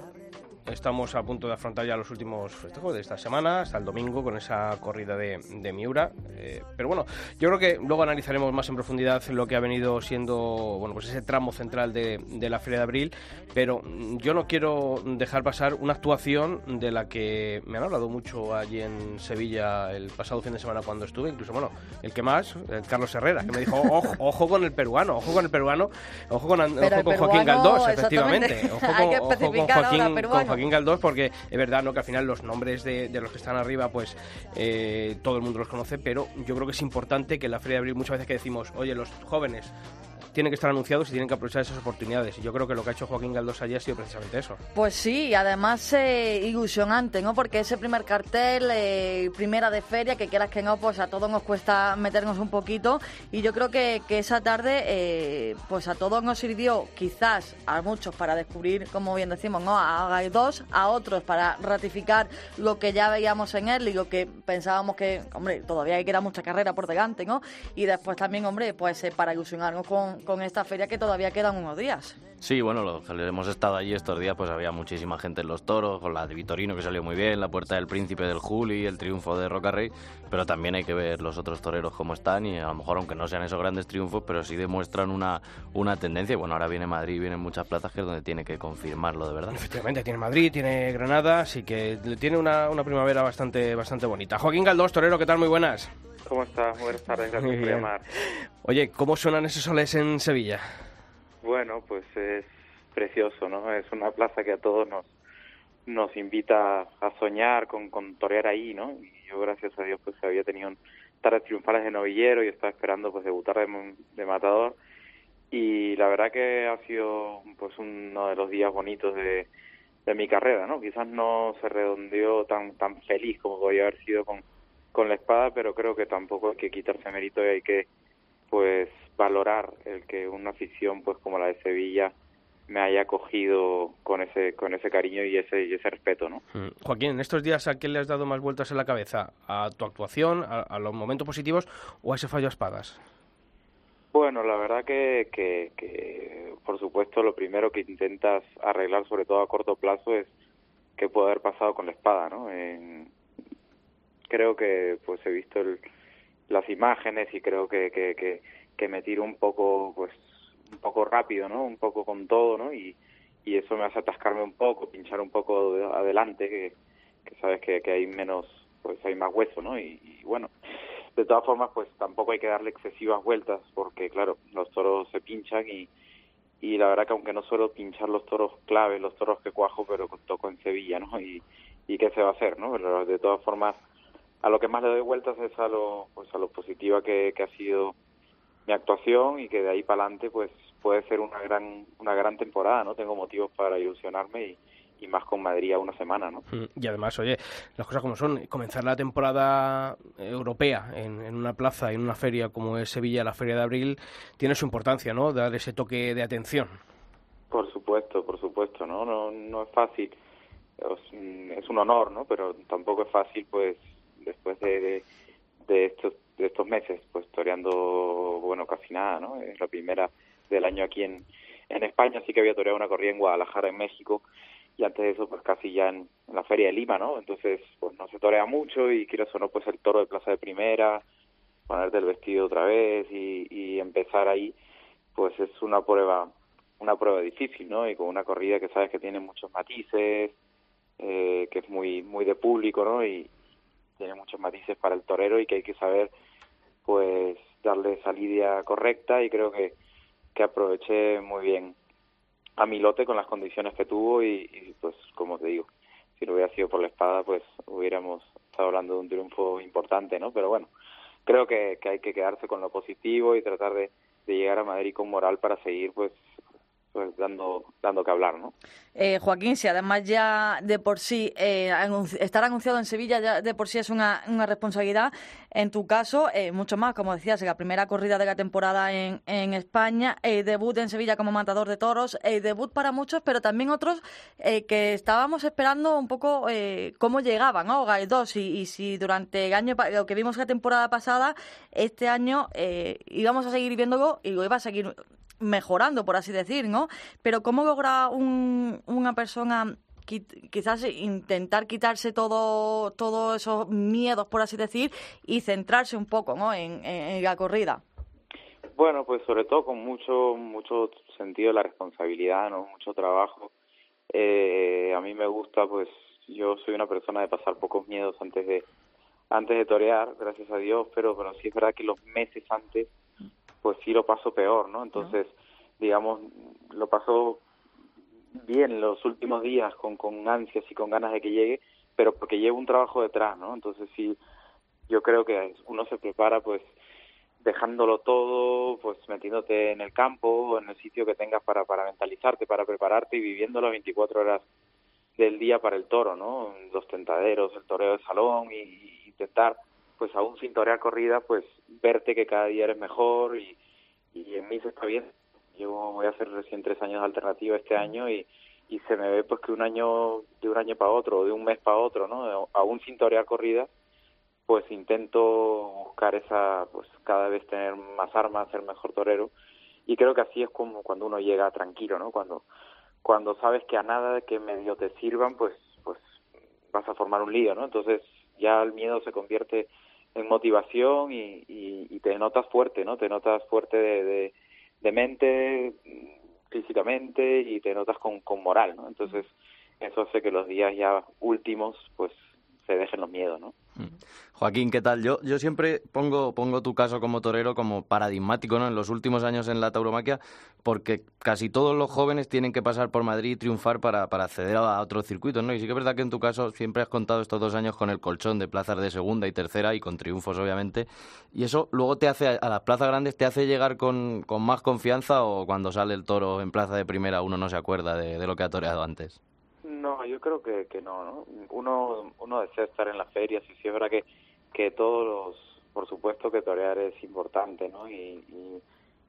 Estamos a punto de afrontar ya los últimos festejos de esta semana, hasta el domingo, con esa corrida de, de Miura. Eh, pero bueno, yo creo que luego analizaremos más en profundidad lo que ha venido siendo bueno, pues ese tramo central de, de la Feria de Abril. Pero mm, yo no quiero dejar pasar una actuación de la que me han hablado mucho allí en Sevilla el pasado fin de semana cuando estuve. Incluso, bueno, el que más, el Carlos Herrera, que me dijo: ojo, ojo con el peruano, ojo con el peruano, ojo con, ojo con Joaquín Galdós, efectivamente. Ojo con, ojo con especificar ahora, Joaquín, peruano. Joaquín Galdós, porque es verdad ¿no? que al final los nombres de, de los que están arriba, pues eh, todo el mundo los conoce, pero yo creo que es importante que en la Feria de Abril muchas veces que decimos, oye, los jóvenes tienen que estar anunciados y tienen que aprovechar esas oportunidades. Y yo creo que lo que ha hecho Joaquín Galdós allí ha sido precisamente eso. Pues sí, además eh, ilusionante, ¿no? Porque ese primer cartel, eh, primera de feria, que quieras que no, pues a todos nos cuesta meternos un poquito. Y yo creo que, que esa tarde, eh, pues a todos nos sirvió, quizás a muchos para descubrir, como bien decimos, ¿no? A Gaidós, a otros para ratificar lo que ya veíamos en él y lo que pensábamos que, hombre, todavía hay que dar mucha carrera por delante, ¿no? Y después también, hombre, pues eh, para ilusionarnos con, con esta feria que todavía quedan unos días. Sí, bueno, los que hemos estado allí estos días, pues había muchísima gente en los toros, con la de Vitorino que salió muy bien, la puerta del Príncipe del Juli, el triunfo de Rocarrey, pero también hay que ver los otros toreros cómo están y a lo mejor, aunque no sean esos grandes triunfos, pero sí demuestran una, una tendencia. Y bueno, ahora viene Madrid, vienen muchas plazas que es donde tiene que confirmarlo de verdad. Efectivamente, tiene Madrid, tiene Granada, así que tiene una, una primavera bastante, bastante bonita. Joaquín Galdós, torero, ¿qué tal? Muy buenas. ¿Cómo estás? Buenas tardes, gracias por llamar. Oye, ¿cómo suenan esos soles en Sevilla? Bueno, pues es precioso, ¿no? Es una plaza que a todos nos nos invita a soñar con, con torear ahí, ¿no? Y yo, gracias a Dios, pues había tenido un tardes triunfales de novillero y estaba esperando pues debutar de, de matador y la verdad que ha sido pues uno de los días bonitos de, de mi carrera, ¿no? Quizás no se redondeó tan tan feliz como podría haber sido con, con la espada, pero creo que tampoco hay que quitarse mérito y hay que pues valorar el que una afición pues como la de Sevilla me haya acogido con ese con ese cariño y ese y ese respeto, ¿no? Mm. Joaquín, en estos días, ¿a qué le has dado más vueltas en la cabeza? ¿A tu actuación, a, a los momentos positivos o a ese fallo a espadas? Bueno, la verdad que, que, que, por supuesto, lo primero que intentas arreglar, sobre todo a corto plazo, es qué puede haber pasado con la espada, ¿no? En- creo que pues he visto el- las imágenes y creo que, que, que, que me tiro un poco, pues, un poco rápido, ¿no? Un poco con todo, ¿no? Y, y eso me hace atascarme un poco, pinchar un poco de- adelante, que, sabes que, que hay menos, pues hay más hueso, ¿no? Y, y bueno, de todas formas, pues tampoco hay que darle excesivas vueltas, porque claro, los toros se pinchan y, y la verdad que aunque no suelo pinchar los toros claves, los toros que cuajo, pero toco en Sevilla, ¿no? Y, y qué se va a hacer, ¿no? Pero de todas formas, a lo que más le doy vueltas es a lo, pues a lo positiva que, que ha sido mi actuación y que de ahí para adelante, pues puede ser una gran, una gran temporada, ¿no? Tengo motivos para ilusionarme y, y más con Madrid a una semana, ¿no? Mm, Y además, oye, las cosas como son, comenzar la temporada europea en, en una plaza, en una feria como es Sevilla, la Feria de Abril, tiene su importancia, ¿no? Dar ese toque de atención. Por supuesto, por supuesto, ¿no? No, no es fácil. Es, un- es un honor, ¿no? Pero tampoco es fácil, pues, después de, de, estos de estos meses, pues, toreando, bueno, casi nada, ¿no? Es la primera del año aquí en, España. Sí que había toreado una corrida en Guadalajara, en México, y antes de eso, pues, casi ya en, en la Feria de Lima, ¿no? Entonces, pues, no se torea mucho y quiero o no, pues, el toro de plaza de primera, ponerte el vestido otra vez y, y empezar ahí, pues, es una prueba una prueba difícil, ¿no? Y con una corrida que sabes que tiene muchos matices, eh, que es muy muy de público, ¿no? Y tiene muchos matices para el torero y que hay que saber, pues, darle esa lidia correcta y creo que, que aproveché muy bien a mi lote con las condiciones que tuvo y, pues, como te digo, si no hubiera sido por la espada, pues hubiéramos estado hablando de un triunfo importante, ¿no? Pero bueno, creo que, que hay que quedarse con lo positivo y tratar de llegar a Madrid con moral para seguir, pues, pues dando dando que hablar, ¿no? Eh, Joaquín, si además ya de por sí eh, estar anunciado en Sevilla ya de por sí es una, una responsabilidad, en tu caso, eh, mucho más, como decías, la primera corrida de la temporada en, en España, eh, debut en Sevilla como matador de toros, eh, debut para muchos, pero también otros eh, que estábamos esperando un poco cómo llegaban, ¿no? Gaidós, y, y si durante el año, lo que vimos la temporada pasada, este año íbamos a seguir viéndolo y lo iba a seguir mejorando, por así decir, ¿no? Pero ¿cómo logra un- una persona quizás intentar quitarse todo todos esos miedos, por así decir, y centrarse un poco, ¿no? En, en- en la corrida. Bueno, pues sobre todo con mucho mucho sentido de la responsabilidad, ¿no? Mucho trabajo. Eh, a mí me gusta, pues yo soy una persona de pasar pocos miedos antes de antes de torear, gracias a Dios, pero pero sí es verdad que los meses antes pues sí lo paso peor, ¿no? Entonces, digamos, lo paso bien los últimos días con, con ansias y con ganas de que llegue, pero porque llevo un trabajo detrás, ¿no? Entonces sí, yo creo que uno se prepara pues dejándolo todo, pues metiéndote en el campo, en el sitio que tengas para, para mentalizarte, para prepararte y viviendo las 24 horas del día para el toro, ¿no? Los tentaderos, el toreo de salón y, y intentar, pues aún sin torear corrida, pues verte que cada día eres mejor y, en mí se está bien. Yo voy a hacer recién tres años de alternativa este año y, se me ve pues que un año, de un año para otro, o de un mes para otro, ¿no? Aún sin torear corrida, pues intento buscar esa, pues cada vez tener más armas, ser mejor torero y creo que así es como cuando uno llega tranquilo, ¿no? Cuando cuando sabes que a nada que medio te sirvan, pues pues vas a formar un lío, ¿no? Entonces ya el miedo se convierte en motivación y, y, y te notas fuerte, ¿no? Te notas fuerte de, de, de mente, físicamente y te notas con, con moral, ¿no? Entonces eso hace que los días ya últimos, pues los miedos, ¿no? Joaquín, ¿qué tal? Yo, yo siempre pongo, tu caso como torero como paradigmático ¿no? en los últimos años en la tauromaquia, porque casi todos los jóvenes tienen que pasar por Madrid y triunfar para, acceder a otros circuitos. ¿no? Y sí que es verdad que en tu caso siempre has contado estos dos años con el colchón de plazas de segunda y tercera y con triunfos, obviamente. Y eso luego te hace, a las plazas grandes, te hace llegar con, con más confianza o cuando sale el toro en plaza de primera uno no se acuerda de, de lo que ha toreado antes. No, yo creo que, que no, ¿no? Uno, uno desea estar en las ferias y sí es verdad que, que todos los, por supuesto que torear es importante, ¿no? Y,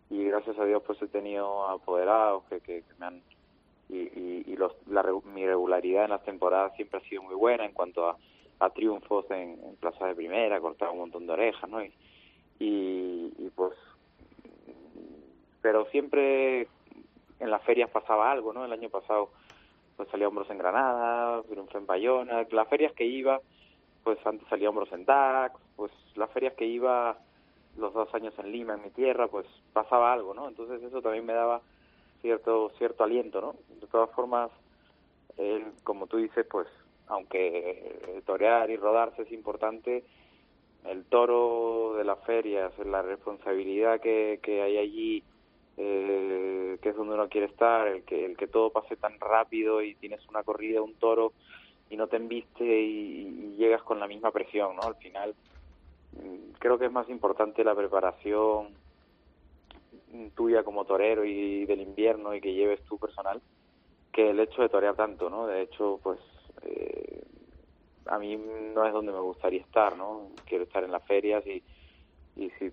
y, gracias a Dios pues he tenido apoderados que, que, que me han, y, y, y los, la, mi regularidad en las temporadas siempre ha sido muy buena en cuanto a, a triunfos en, en plaza de primera, cortar un montón de orejas, ¿no? Y, y pues, pero siempre en las ferias pasaba algo, ¿no? El año pasado pues salía hombros en Granada, triunfé en Bayona, las ferias que iba, pues antes salía hombros en Dax, pues las ferias que iba los dos años en Lima, en mi tierra, pues pasaba algo, ¿no? Entonces eso también me daba cierto cierto aliento, ¿no? De todas formas, él, como tú dices, pues aunque torear y rodarse es importante, el toro de las ferias, la responsabilidad que, que hay allí, eh, que es donde uno quiere estar, el que, el que todo pase tan rápido y tienes una corrida, un toro y no te embiste y, llegas con la misma presión, ¿no? Al final mm, creo que es más importante la preparación tuya como torero y del invierno y que lleves tu personal que el hecho de torear tanto, ¿no? De hecho, pues eh, a mí no es donde me gustaría estar, ¿no? Quiero estar en las ferias y y, si,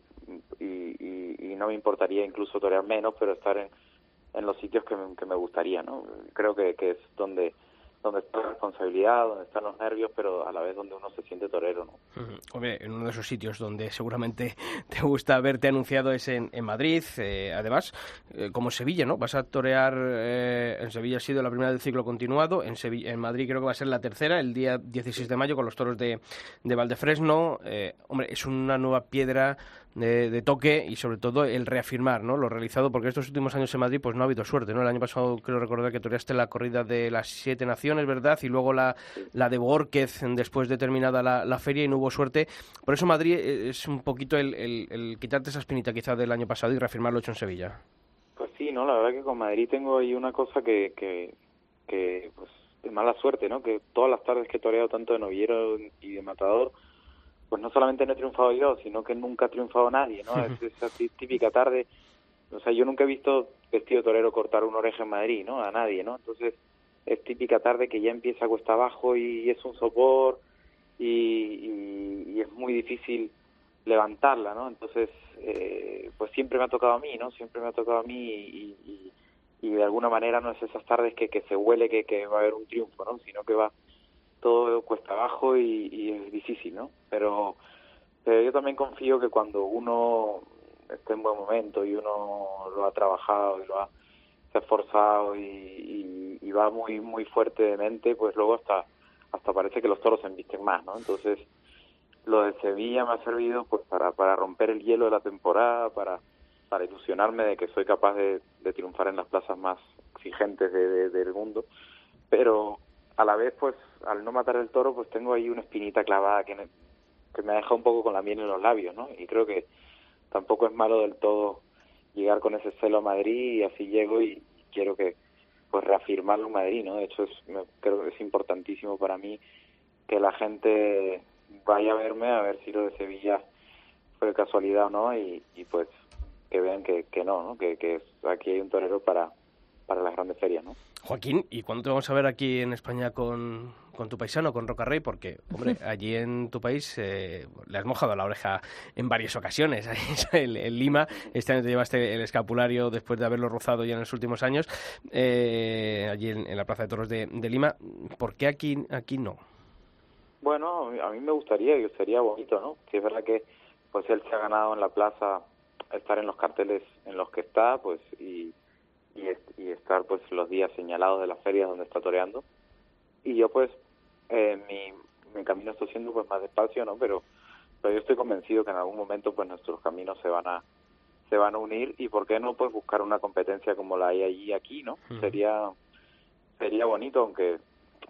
y, y, y no me importaría incluso torear menos, pero estar en, los sitios que me, que me gustaría, ¿no? Creo que, que es donde donde está la responsabilidad, donde están los nervios, pero a la vez donde uno se siente torero, ¿no? Ujú. Hombre, en uno de esos sitios donde seguramente te gusta verte anunciado es en, en Madrid. eh, además, eh, como Sevilla, ¿no? Vas a torear. eh, en Sevilla ha sido la primera del ciclo continuado. En, Sevilla, en Madrid creo que va a ser la tercera, el día 16 de mayo, con los toros de, de Valdefresno. Eh, hombre, es una nueva piedra de, de toque y sobre todo el reafirmar ¿no? lo realizado, porque estos últimos años en Madrid pues no ha habido suerte. ¿no? El año pasado creo recordar que toreaste la corrida de las siete naciones, ¿verdad? Y luego la, la de Borquez después de terminada la, la feria y no hubo suerte. Por eso Madrid eh, es un poquito el, el, el quitarte esa espinita quizá del año pasado y reafirmar lo hecho en Sevilla. Pues sí, ¿no? La verdad que con Madrid tengo ahí una cosa que, que, pues, de mala suerte, ¿no? Que todas las tardes que he toreado tanto de novillero y de matador, pues no solamente no he triunfado yo, sino que nunca ha triunfado nadie, ¿no? Es esa tí- típica tarde, o sea, yo nunca he visto vestido torero cortar una oreja en Madrid, ¿no? A nadie, ¿no? Entonces, es típica tarde que ya empieza cuesta abajo y es un sopor y, y, y es muy difícil levantarla, ¿no? Entonces, eh, pues siempre me ha tocado a mí, ¿no? Siempre me ha tocado a mí y, y, y de alguna manera no es esas tardes que, que se huele que, que va a haber un triunfo, ¿no? Sino que va todo cuesta abajo y, y es difícil, ¿no? Pero, pero yo también confío que cuando uno esté en buen momento y uno lo ha trabajado y lo ha se ha esforzado y, y, y va muy muy fuerte de mente, pues luego hasta hasta parece que los toros se embisten más, ¿no? Entonces, lo de Sevilla me ha servido pues para, para romper el hielo de la temporada, para, para ilusionarme de que soy capaz de, de triunfar en las plazas más exigentes de, de- del mundo, pero a la vez pues al no matar el toro pues tengo ahí una espinita clavada que me, que me ha dejado un poco con la miel en los labios, ¿no? Y creo que tampoco es malo del todo llegar con ese celo a Madrid y así llego y quiero que pues reafirmarlo en Madrid, ¿no? De hecho es, creo que es importantísimo para mí que la gente vaya a verme a ver si lo de Sevilla fue casualidad o no y, y pues que vean que, que no, ¿no? Que, que aquí hay un torero para, para las grandes ferias, ¿no? Joaquín, ¿y cuándo te vamos a ver aquí en España con, con tu paisano, con Roca Rey? Porque, hombre, allí en tu país eh, le has mojado la oreja en varias ocasiones. en, en Lima, este año te llevaste el escapulario después de haberlo rozado ya en los últimos años, eh, allí en, en la Plaza de Toros de, de Lima. ¿Por qué aquí, aquí no? Bueno, a mí me gustaría, y sería bonito, ¿no? Si es verdad que pues él se ha ganado en la plaza estar en los carteles en los que está, pues y, y, est- y estar pues los días señalados de las ferias donde está toreando. Y yo pues eh, mi, mi camino está siendo pues más despacio, ¿no? Pero, pero yo estoy convencido que en algún momento pues nuestros caminos se van a se van a unir y por qué no pues buscar una competencia como la hay allí aquí, ¿no? Ujú. Sería sería bonito aunque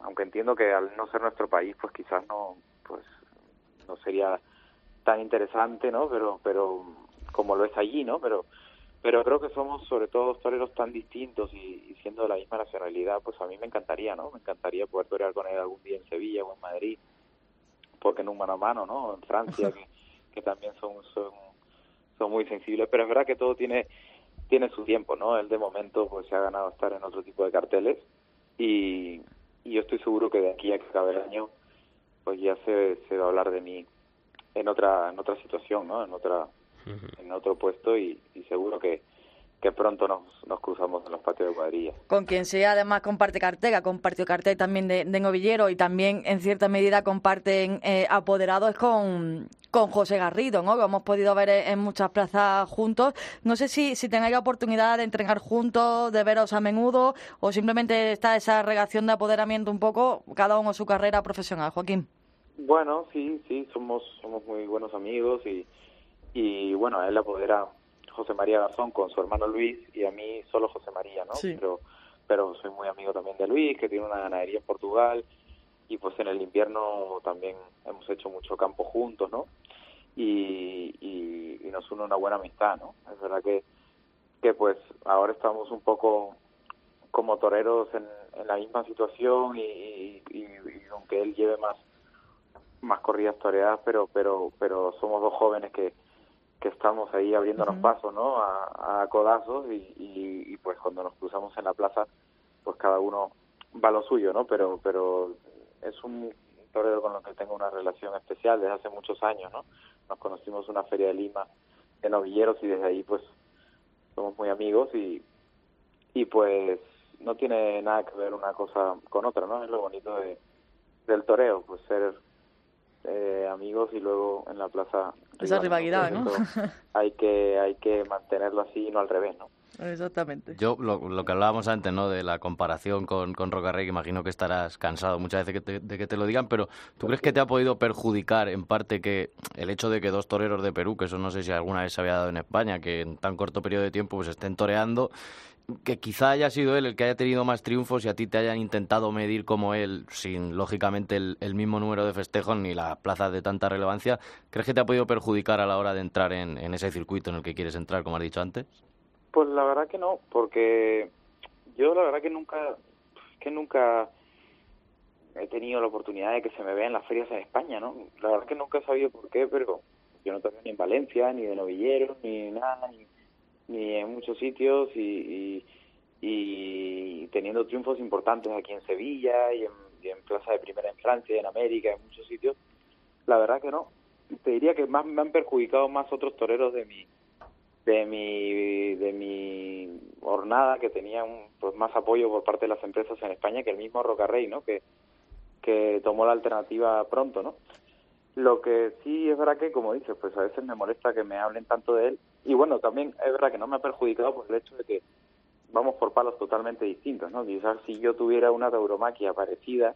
aunque entiendo que al no ser nuestro país pues quizás no pues no sería tan interesante no pero pero como lo es allí no pero pero creo que somos sobre todo toreros tan distintos y, y siendo de la misma nacionalidad pues a mí me encantaría no me encantaría poder torear con él algún día en Sevilla o en Madrid porque en un mano a mano no en Francia que, que también son son son muy sensibles pero es verdad que todo tiene tiene su tiempo no él de momento pues se ha ganado estar en otro tipo de carteles y, y yo estoy seguro que de aquí a que acabe el año pues ya se, se va a hablar de mí en otra en otra situación no en otra en otro puesto y, y seguro que, que pronto nos, nos cruzamos en los patios de cuadrilla Con quien sea, además, comparte cartera, compartió cartel también de, de novillero y también, en cierta medida, comparten eh, apoderados con, con José Garrido, ¿no? Lo hemos podido ver en, en muchas plazas juntos. No sé si, si tengáis la oportunidad de entrenar juntos, de veros a menudo, o simplemente está esa relación de apoderamiento un poco, cada uno su carrera profesional, Joaquín. Bueno, sí, sí, somos somos muy buenos amigos y, y bueno, él apodera José María Garzón con su hermano Luis y a mí solo José María, ¿no? Sí. Pero, pero soy muy amigo también de Luis, que tiene una ganadería en Portugal y pues en el invierno también hemos hecho mucho campo juntos, ¿no? Y, y, y nos une una buena amistad, ¿no? Es verdad que, que pues ahora estamos un poco como toreros en, en la misma situación y, y- y- y aunque él lleve más más corridas toreadas, pero pero pero somos dos jóvenes que, que estamos ahí abriéndonos Ujú. paso, ¿no? A, a codazos y, y, y, pues cuando nos cruzamos en la plaza, pues cada uno va a lo suyo, ¿no? Pero pero es un torero con el que tengo una relación especial desde hace muchos años, ¿no? Nos conocimos en una feria de Lima de novilleros y desde ahí pues somos muy amigos y y pues no tiene nada que ver una cosa con otra, ¿no? Es lo bonito de, del toreo, pues ser eh, amigos y luego en la plaza Esa rivalidad, ¿no? hay que hay que mantenerlo así y no al revés, ¿no? Exactamente. Yo, lo, lo que hablábamos antes, ¿no? De la comparación con, con Roca Rey, que imagino que estarás cansado muchas veces que te- de que te lo digan, pero ¿tú crees que te ha podido perjudicar en parte que el hecho de que dos toreros de Perú, que eso no sé si alguna vez se había dado en España, que en tan corto periodo de tiempo pues estén toreando, que quizá haya sido él el que haya tenido más triunfos y a ti te hayan intentado medir como él, sin lógicamente el, mismo número de festejos ni las plazas de tanta relevancia, ¿crees que te ha podido perjudicar a la hora de entrar en, ese circuito en el que quieres entrar, como has dicho antes? Pues la verdad que no, porque yo la verdad que nunca, que nunca he tenido la oportunidad de que se me vea en las ferias en España, ¿no? La verdad que nunca he sabido por qué, pero yo no torneo ni en Valencia, ni de novilleros, ni nada, ni, ni en muchos sitios y, y, y teniendo triunfos importantes aquí en Sevilla y en, y Plaza de Primera en Francia, en América, en muchos sitios. La verdad que no. Te diría que más me han perjudicado más otros toreros de mi de mi de mi jornada que tenía un, pues más apoyo por parte de las empresas en España que el mismo Rocarrey, ¿no? Que que tomó la alternativa pronto, ¿no? Lo que sí es verdad que, como dices, pues a veces me molesta que me hablen tanto de él. Y bueno, también es verdad que no me ha perjudicado por el hecho de que vamos por palos totalmente distintos, ¿no? Quizás si yo tuviera una tauromaquia parecida,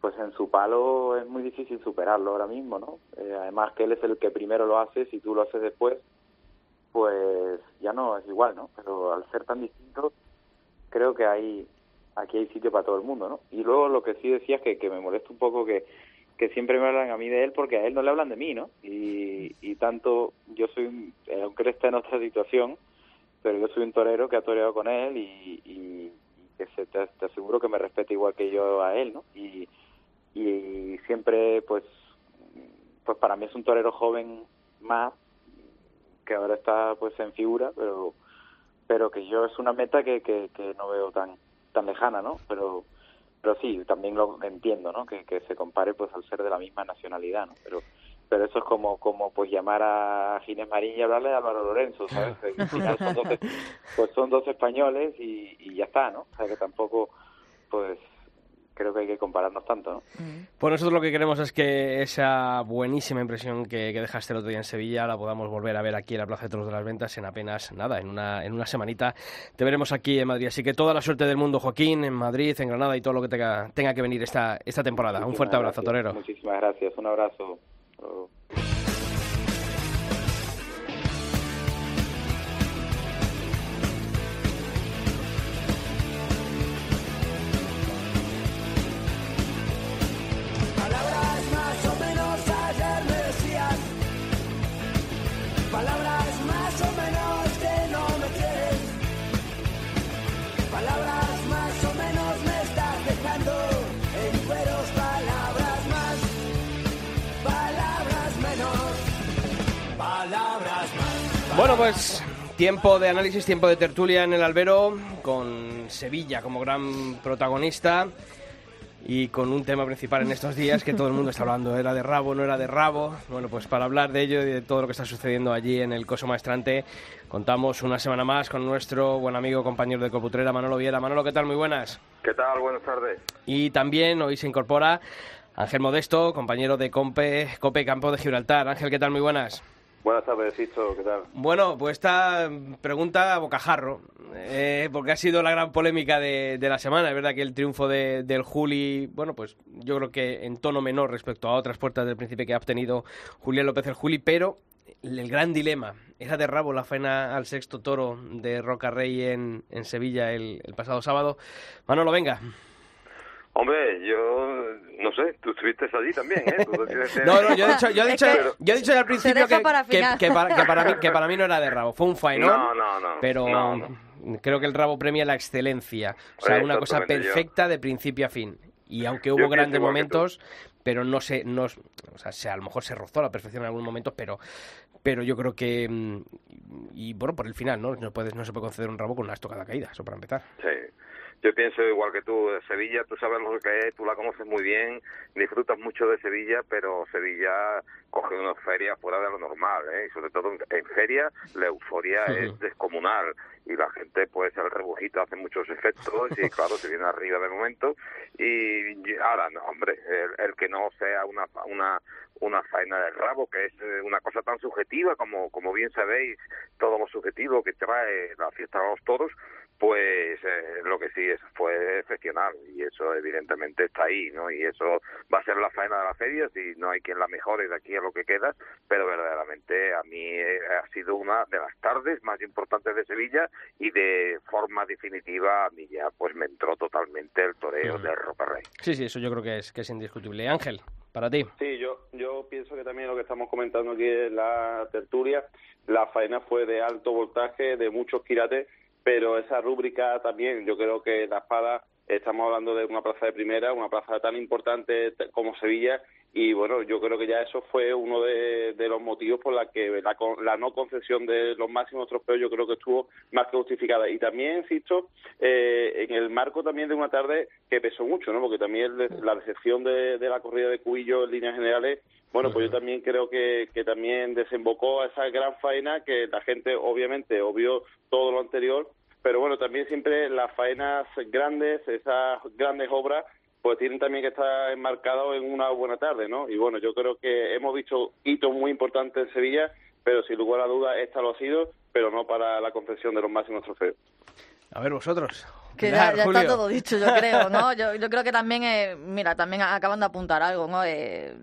pues en su palo es muy difícil superarlo ahora mismo, ¿no? Eh, además que él es el que primero lo hace, si tú lo haces después, pues ya no es igual, ¿no? Pero al ser tan distinto, creo que hay aquí hay sitio para todo el mundo, ¿no? Y luego lo que sí decía es que, que me molesta un poco que, que siempre me hablan a mí de él porque a él no le hablan de mí, ¿no? Y, y tanto yo soy, eh, aunque él está en otra situación, pero yo soy un torero que ha toreado con él y, y- que se, te, aseguro que me respeta igual que yo a él, ¿no? Y, y siempre, pues, pues para mí es un torero joven más que ahora está pues en figura, pero pero que yo es una meta que, que, que no veo tan tan lejana, ¿no? Pero pero sí, también lo entiendo, ¿no? Que, que se compare pues al ser de la misma nacionalidad, ¿no? Pero pero eso es como como pues llamar a Ginés Marín y hablarle a Álvaro Lorenzo, ¿sabes? Al final son dos, pues son dos españoles y, y ya está, ¿no? O sea que tampoco pues creo que hay que compararnos tanto, ¿no? Pues nosotros lo que queremos es que esa buenísima impresión que, que dejaste el otro día en Sevilla la podamos volver a ver aquí en la Plaza de Toros de las Ventas en apenas nada, en una, en una semanita. Te veremos aquí en Madrid. Así que toda la suerte del mundo, Joaquín, en Madrid, en Granada y todo lo que tenga, tenga que venir esta, esta temporada. Un fuerte abrazo, Muchísimas torero. gracias, Muchísimas gracias, un abrazo. Pues tiempo de análisis, tiempo de tertulia en el albero, con Sevilla como gran protagonista y con un tema principal en estos días que todo el mundo está hablando, era de rabo, no era de rabo. Bueno, pues para hablar de ello y de todo lo que está sucediendo allí en el Coso Maestrante, contamos una semana más con nuestro buen amigo, compañero de Coputrera, Manolo Viera. Manolo, ¿qué tal? Muy buenas. ¿Qué tal? Buenas tardes. Y también hoy se incorpora Ángel Modesto, compañero de Compe, Cope Campo de Gibraltar. Ángel, ¿qué tal? Muy buenas. Buenas tardes. ¿Qué tal? Bueno, pues esta pregunta a bocajarro, eh, porque ha sido la gran polémica de, de la semana. Es verdad que el triunfo de- del Juli, bueno, pues yo creo que en tono menor respecto a otras puertas del príncipe que ha obtenido Julián López el Juli, pero el gran dilema. ¿Era de rabo la faena al sexto toro de Roca Rey en, en Sevilla el, el pasado sábado? Manolo, venga. Hombre, yo no sé, tú estuviste allí también, ¿eh? Tú no No, yo he dicho, yo he dicho, yo he dicho al principio que, para que, que para, que para mí, que para mí no era de rabo, fue un faenón. No, no, no. pero no, no. creo que el rabo premia la excelencia. O sea, una cosa yo- perfecta de principio a fin. Y aunque hubo grandes momentos, pero no sé, no, o sea, se- a lo mejor se rozó a la perfección en algunos momentos, pero, pero yo creo que mm, y bueno, por el final, ¿no? No puedes, no se puede conceder un rabo con una estocada caída, eso para empezar. Sí. Yo pienso igual que tú, Sevilla, tú sabes lo que es, tú la conoces muy bien, disfrutas mucho de Sevilla, pero Sevilla coge una feria fuera de lo normal, ¿eh? Y sobre todo en, en feria la euforia es descomunal. Y la gente, pues el rebujito hace muchos efectos y claro, se viene arriba de momento. Y y ahora no, hombre, el, el que no sea una una una faena del rabo, que es eh, una cosa tan subjetiva como, como bien sabéis, todo lo subjetivo que trae la fiesta de los toros, pues eh, lo que sí es fue excepcional y eso evidentemente está ahí, ¿no? Y eso va a ser la faena de la feria, si no hay quien la mejore de aquí a lo que queda, pero verdaderamente a mí eh, ha sido una de las tardes más importantes de Sevilla y de forma definitiva a mí ya pues me entró totalmente el toreo Mm. de Rocarrey. Sí, sí, eso yo creo que es, que es indiscutible. Ángel, para ti. Sí, yo, yo pienso que también lo que estamos comentando aquí en la tertulia, la faena fue de alto voltaje, de muchos quilates, pero esa rúbrica también, yo creo que la espada, estamos hablando de una plaza de primera, una plaza tan importante como Sevilla, y bueno, yo creo que ya eso fue uno de, de los motivos por la que la, la no concesión de los máximos trofeos yo creo que estuvo más que justificada. Y también, insisto, eh, en el marco también de una tarde que pesó mucho, ¿no? Porque también la decepción de, de la corrida de Cuillo en líneas generales, bueno, pues yo también creo que, que también desembocó a esa gran faena que la gente obviamente obvió todo lo anterior, pero bueno, también siempre las faenas grandes, esas grandes obras, pues tienen también que estar enmarcados en una buena tarde, ¿no? Y bueno, yo creo que hemos visto hitos muy importantes en Sevilla, pero sin lugar a dudas esta lo ha sido, pero no para la concesión de los máximos trofeos. A ver, vosotros. Que ya, está todo dicho, yo creo, ¿no? Yo, yo creo que también, eh, mira, también acaban de apuntar algo, ¿no? Eh,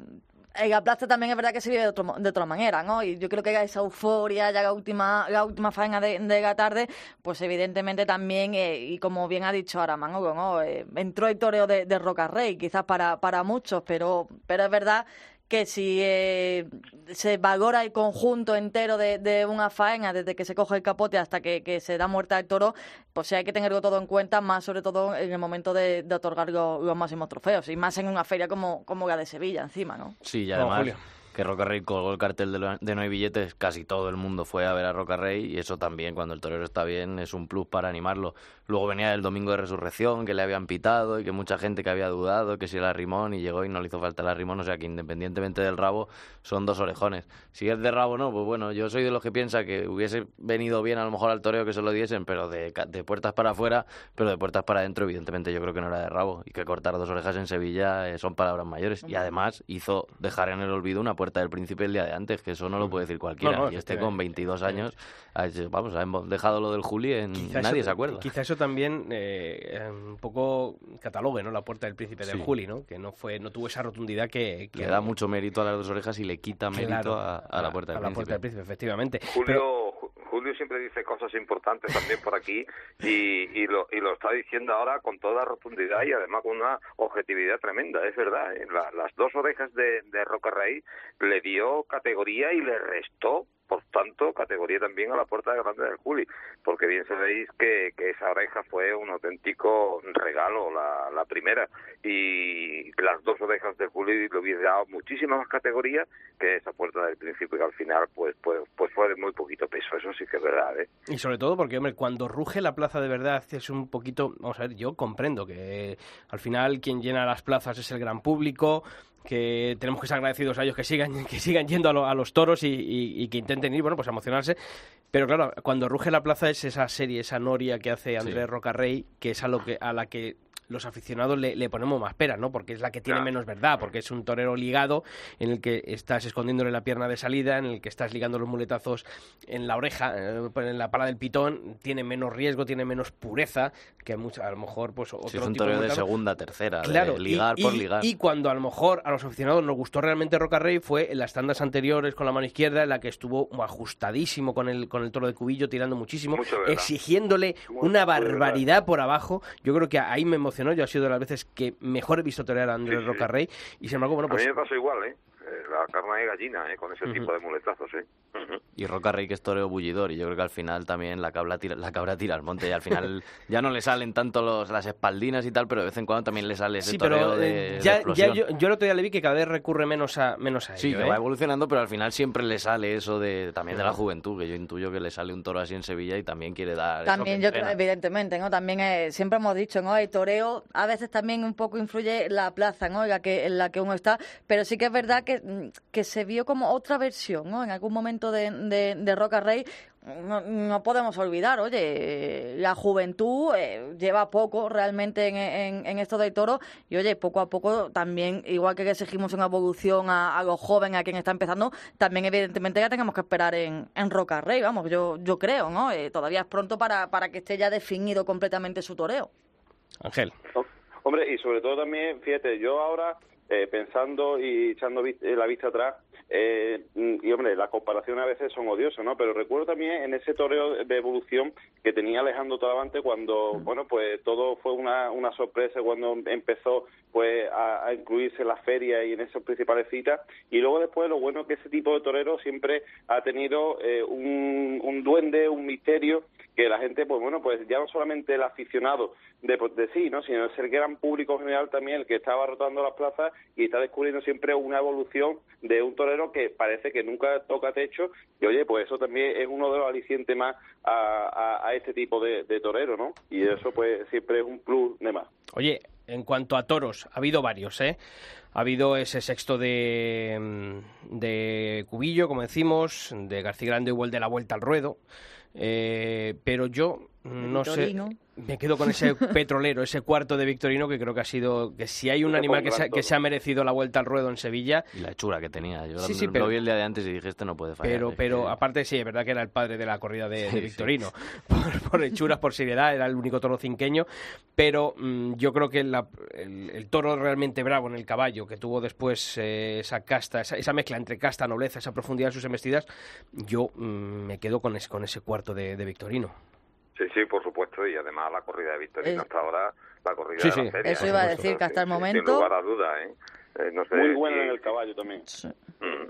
en la plaza también es verdad que se vive de, otro de otra manera, ¿no? Y yo creo que esa euforia, ya la última, la última faena de, de la tarde, pues evidentemente también, eh, y como bien ha dicho ahora ¿no? Eh, entró el toreo de, de Roca Rey, quizás para, para muchos, pero, pero es verdad que si eh, se valora el conjunto entero de, de una faena, desde que se coge el capote hasta que, que se da muerte al toro, pues sí hay que tenerlo todo en cuenta, más sobre todo en el momento de, de otorgar lo- los máximos trofeos, y más en una feria como, como la de Sevilla encima, ¿no? Sí, y No, además Julio. Que Roca Rey colgó el cartel de, lo- de no hay billetes, casi todo el mundo fue a ver a Roca Rey y eso también, cuando el torero está bien, es un plus para animarlo. Luego venía el domingo de resurrección, que le habían pitado y que mucha gente que había dudado que si era Rimón y llegó y no le hizo falta la Rimón, o sea que independientemente del rabo, son dos orejones. Si es de rabo no, pues bueno, yo soy de los que piensa que hubiese venido bien a lo mejor al toreo que se lo diesen, pero de, puertas para afuera, pero de puertas para adentro, evidentemente yo creo que no era de rabo. Y que cortar dos orejas en Sevilla eh, son palabras mayores. Y además hizo dejar en el olvido una puerta del príncipe el día de antes, que eso no lo puede decir cualquiera. No, no, y este con efectivamente. 22 años, vamos, hemos dejado lo del Juli en Quizá nadie eso- se acuerda. Quizá eso también eh, eh, un poco catalogue, ¿no? La puerta del príncipe del Sí. Juli, ¿no? Que no fue, no tuvo esa rotundidad que, que Le da mucho mérito a las dos orejas y le quita mérito Claro, a, a la puerta a del la príncipe. puerta del príncipe, efectivamente. Julio, Pero- Julio siempre dice cosas importantes también por aquí y, y, lo, y lo está diciendo ahora con toda rotundidad y además con una objetividad tremenda, es verdad. ¿eh? La- las dos orejas de, de Roca Rey le dio categoría y le restó, por tanto, categoría también a la puerta grande del Juli, porque bien sabéis que, esa oreja fue un auténtico regalo, la, la primera, y las dos orejas del Juli le hubiese dado muchísima más categoría que esa puerta del principio, que al final pues, pues, pues fue de muy poquito peso, eso sí que es verdad, ¿eh? Y sobre todo porque, hombre, cuando ruge la plaza de verdad es un poquito... Vamos a ver, yo comprendo que al final quien llena las plazas es el gran público, que tenemos que ser agradecidos a ellos que sigan, que sigan yendo a, lo- a los toros y, y- y que intenten ir, bueno, pues a emocionarse. Pero claro, cuando ruge la plaza es esa serie, esa noria que hace Andrés Rocarrey, que es a, lo que, a la que los aficionados le, le ponemos más peras, ¿no? Porque es la que tiene Claro. menos verdad, porque es un torero ligado en el que estás escondiéndole la pierna de salida, en el que estás ligando los muletazos en la oreja, eh, en la pala del pitón, tiene menos riesgo, tiene menos pureza que mucho, a lo mejor pues otro Sí, es un toreo de segunda, tercera, de Claro, ligar y, por ligar. y cuando a lo mejor a los aficionados nos gustó realmente Roca Rey fue en las tandas anteriores con la mano izquierda, en la que estuvo ajustadísimo con el, con el toro de cubillo, tirando muchísimo, exigiéndole una barbaridad por abajo. Yo creo que ahí me emocionó, yo ha sido de las veces que mejor he visto torear a Andrés Sí, sí. Roca Rey, y sin embargo, bueno, a pues mí me pasó igual, ¿eh? Eh, La carne de gallina, ¿eh? Con ese tipo de muletazos, ¿eh? Y Roca Rey que es toreo bullidor y yo creo que al final también la cabra tira, la cabra tira al monte y al final ya no le salen tanto los, las espaldinas y tal, pero de vez en cuando también le sale ese sí, toreo pero de, eh, de ya, yo, yo el otro día le vi que cada vez recurre menos a, menos a Sí, ello, que ¿eh? va evolucionando, pero al final siempre le sale eso de también de la juventud, que yo intuyo que le sale un toro así en Sevilla y también quiere dar También yo creo, evidentemente, ¿no? También eh, siempre hemos dicho, ¿no? El toreo a veces también un poco influye la plaza, ¿no? La que, en la que uno está, pero sí que es verdad que, mm, que se vio como otra versión, ¿no? En algún momento de, de, de Roca Rey. No, no podemos olvidar, oye, la juventud eh, lleva poco realmente en, en, en esto del toro y, oye, poco a poco también, igual que exigimos una evolución a, a los jóvenes, a quien está empezando, también evidentemente ya tenemos que esperar en, en Roca Rey, vamos, yo, yo creo, ¿no? Eh, todavía es pronto para, para que esté ya definido completamente su toreo. Ángel. Hombre, y sobre todo también, fíjate, yo ahora eh, pensando y echando eh, la vista atrás, eh, mm, y hombre, las comparaciones a veces son odiosas, ¿no? Pero recuerdo también en ese toreo de evolución que tenía Alejandro Talavante cuando, bueno, pues todo fue una, una sorpresa cuando empezó pues a, a incluirse en las ferias y en esas principales citas. Y luego después lo bueno es que ese tipo de torero siempre ha tenido eh, un, un duende, un misterio que la gente, pues bueno, pues ya no solamente el aficionado de, pues, de sí, ¿no? sino es el gran público en general también el que estaba rotando las plazas y está descubriendo siempre una evolución de un torero que parece que nunca toca techo y oye, pues eso también es uno de los alicientes más a, a- a este tipo de, de torero, ¿no? Y eso pues siempre es un plus de más. Oye, en cuanto a toros, ha habido varios, ¿eh? Ha habido ese sexto de, mm, de Cubillo, como decimos, de García Grande el de la vuelta al ruedo, eh, pero yo no Victorino. sé, me quedo con ese petrolero, ese cuarto de Victorino que creo que ha sido, que si hay un animal que se, ha- que se ha merecido la vuelta al ruedo en Sevilla, Y la hechura que tenía. Yo Sí, lo- sí, lo pero- vi el día de antes y dije, este no puede fallar. pero, es pero que- aparte sí, es verdad que era el padre de la corrida de, de Sí. Victorino, por, por hechuras, por seriedad, era el único toro cinqueño, pero mm, yo creo que la- el, el toro realmente bravo en el caballo, que tuvo después eh, esa casta, esa, esa mezcla entre casta, nobleza, esa profundidad en sus embestidas, yo mm, me quedo con ese, con ese cuarto de, de Victorino. Sí, sí, por supuesto, y además la corrida de Victorino Eh, hasta ahora, la corrida Sí, de la sí. feria. Eso iba a decir, que hasta el sin- Sin momento- lugar a duda, ¿eh? Eh, no sé Muy bueno en el caballo también. Mm.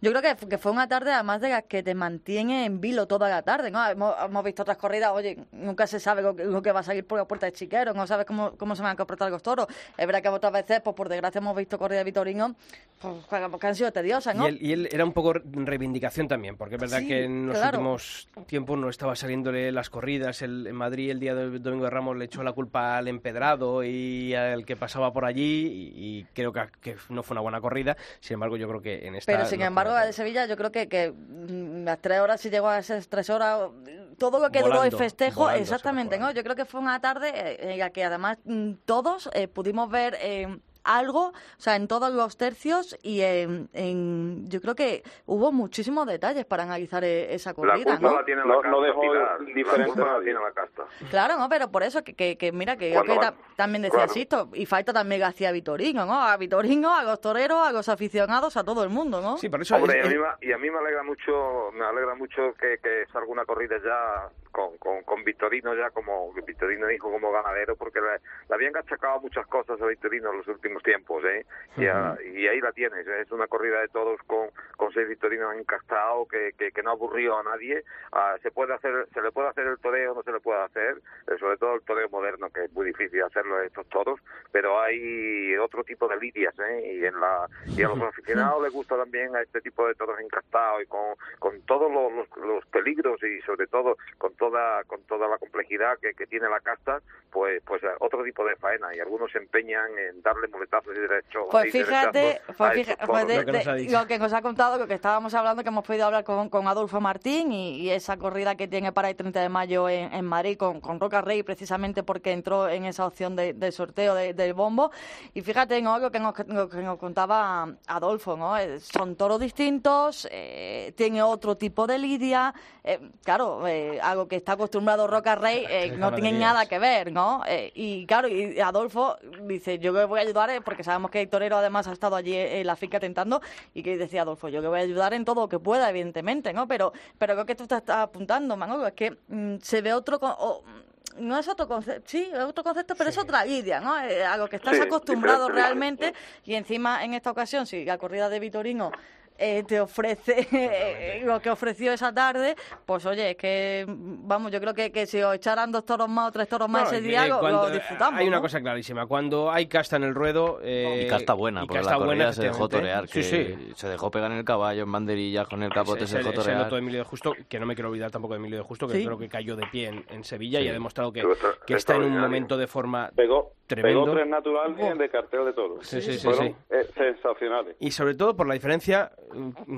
Yo creo que, que fue una tarde además de las que te mantiene en vilo toda la tarde, ¿no? Hemos, hemos visto otras corridas, oye, nunca se sabe lo que, lo que va a salir por la puerta de chiquero, no sabes cómo, cómo se van a comportar los toros. Es verdad que otras veces, pues por desgracia hemos visto corridas de Vitorino, pues, que han sido tediosas, ¿no? Y él, y él era un poco reivindicación también, porque es verdad Sí, que en los claro. últimos tiempos no estaba saliéndole las corridas. El, en Madrid el día del Domingo de Ramos le echó la culpa al empedrado y al que pasaba por allí y, y creo que, que no fue una buena corrida. Sin embargo, yo creo que en esta... Pero sin no embargo, de Sevilla, yo creo que, que mm, las tres horas, si llegó a esas tres horas, todo lo que duró el Volando, festejo, volando, exactamente, ¿no? Yo creo que fue una tarde eh, en la que además mm, todos eh, pudimos ver eh, algo, o sea, en todos los tercios y en, en- yo creo que hubo muchísimos detalles para analizar eh, esa La corrida, culpa ¿no? la tiene la No- casta, no dejó La la tiene la casta. Claro, no, pero por eso que, que, que mira, que, yo que ta- también decía claro. Sisto, y falta también García Vitorino, ¿no? A Vitorino, a los toreros, a los aficionados, a todo el mundo, ¿no? Sí, por eso... Hombre, es- y a, mí, y a mí me alegra mucho, me alegra mucho que, que salga una corrida ya con, con, con Victorino ya como Victorino dijo como ganadero porque le, le habían achacado muchas cosas a Victorino en los últimos tiempos, ¿eh? Y, a- y ahí la tienes, ¿eh? es una corrida de todos con, con seis Victorinos encastados que, que, que no aburrió a nadie. Ah, se puede hacer, se le puede hacer el toreo, no se le puede hacer, eh, sobre todo el toreo moderno que es muy difícil hacerlo estos toros, pero hay otro tipo de lidias, ¿eh? Y en la y a los aficionados les gusta también a este tipo de toros encastados y con, con todos los, los, los peligros y sobre todo con toda con toda la complejidad que, que tiene la casta, pues pues eh, otro tipo de faena y algunos se empeñan en darle muletazos y derechos. Pues fíjate, pues a fíjate, pues de- Lo que nos ha de- dicho. lo que nos ha contado, lo que estábamos hablando, que hemos podido hablar con, con Adolfo Martín y, y esa corrida que tiene para el 30 de mayo en, en Madrid con, con Roca Rey, precisamente porque entró en esa opción de, de sorteo de- del bombo. Y fíjate, ¿no? Lo que nos, lo que nos contaba Adolfo, ¿no? Eh, Son toros distintos, eh, tiene otro tipo de lidia. eh, claro, eh, algo que está acostumbrado Roca Rey eh, no tiene ganaderías. nada que ver, ¿no? Eh, y claro, y Adolfo dice, yo que voy a ayudar, eh, porque sabemos que el torero además ha estado allí en la finca tentando, y que decía Adolfo, yo que voy a ayudar en todo lo que pueda, evidentemente, ¿no? Pero, pero creo que tú estás apuntando, Manolo, es que mm, se ve otro... con- mm, no es otro concepto, sí, es otro concepto, pero es otra lidia, ¿no? Eh, a lo que estás Sí, acostumbrado realmente, y encima en esta ocasión, si la corrida de Vitorino eh, te ofrece eh, lo que ofreció esa tarde, pues oye, es que, vamos, yo creo que, que si os echaran dos toros más o tres toros más No, ese eh, día, lo- lo disfrutamos. Hay una ¿no? cosa clarísima. Cuando hay casta en el ruedo. eh, Y casta buena, y porque casta la corrida buena, se dejó torear, que Sí, sí. se dejó pegar en el caballo, en banderillas, con el capote Es se dejó es torear. loto de Emilio de Justo, que no me quiero olvidar tampoco de Emilio de Justo, que Sí. creo que cayó de pie en, en Sevilla y ha demostrado que, que está en un momento de forma Pegó, Tremendo. pegó tres naturales de cartel de toros. Sí, sí, sí, Fueron sí. eh, sensacionales. Y sobre todo por la diferencia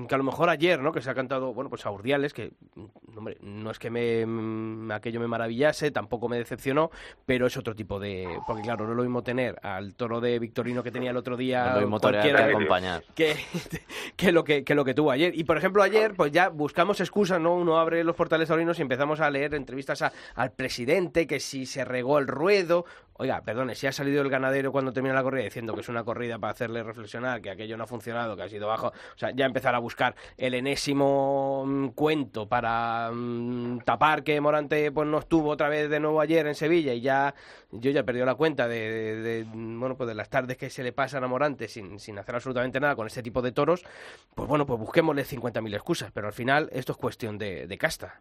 que a lo mejor ayer, ¿no? Que se ha cantado, bueno, pues a Urdiales, que, mm, hombre, no es que me, mm, aquello me maravillase, tampoco me decepcionó, pero es otro tipo de... Porque claro, no es lo mismo tener al toro de Victorino que tenía el otro día No lo cualquiera que acompañar. que, que lo que, que lo que tuvo ayer. Y por ejemplo ayer, pues ya buscamos excusas, ¿no? Uno abre los portales taurinos y empezamos a leer entrevistas a- al presidente, que si se regó el ruedo. Oiga, perdone, si ha salido el ganadero cuando termina la corrida diciendo que es una corrida para hacerle reflexionar, que aquello no ha funcionado, que ha sido bajo. O sea, ya empezar a buscar el enésimo mm, cuento para mm, tapar que Morante pues no estuvo otra vez de nuevo ayer en Sevilla y ya yo ya he perdido la cuenta de, de- de, bueno pues de las tardes que se le pasan a Morante sin, sin hacer absolutamente nada con este tipo de toros, pues bueno, pues busquémosle 50.000 excusas, pero al final esto es cuestión de casta.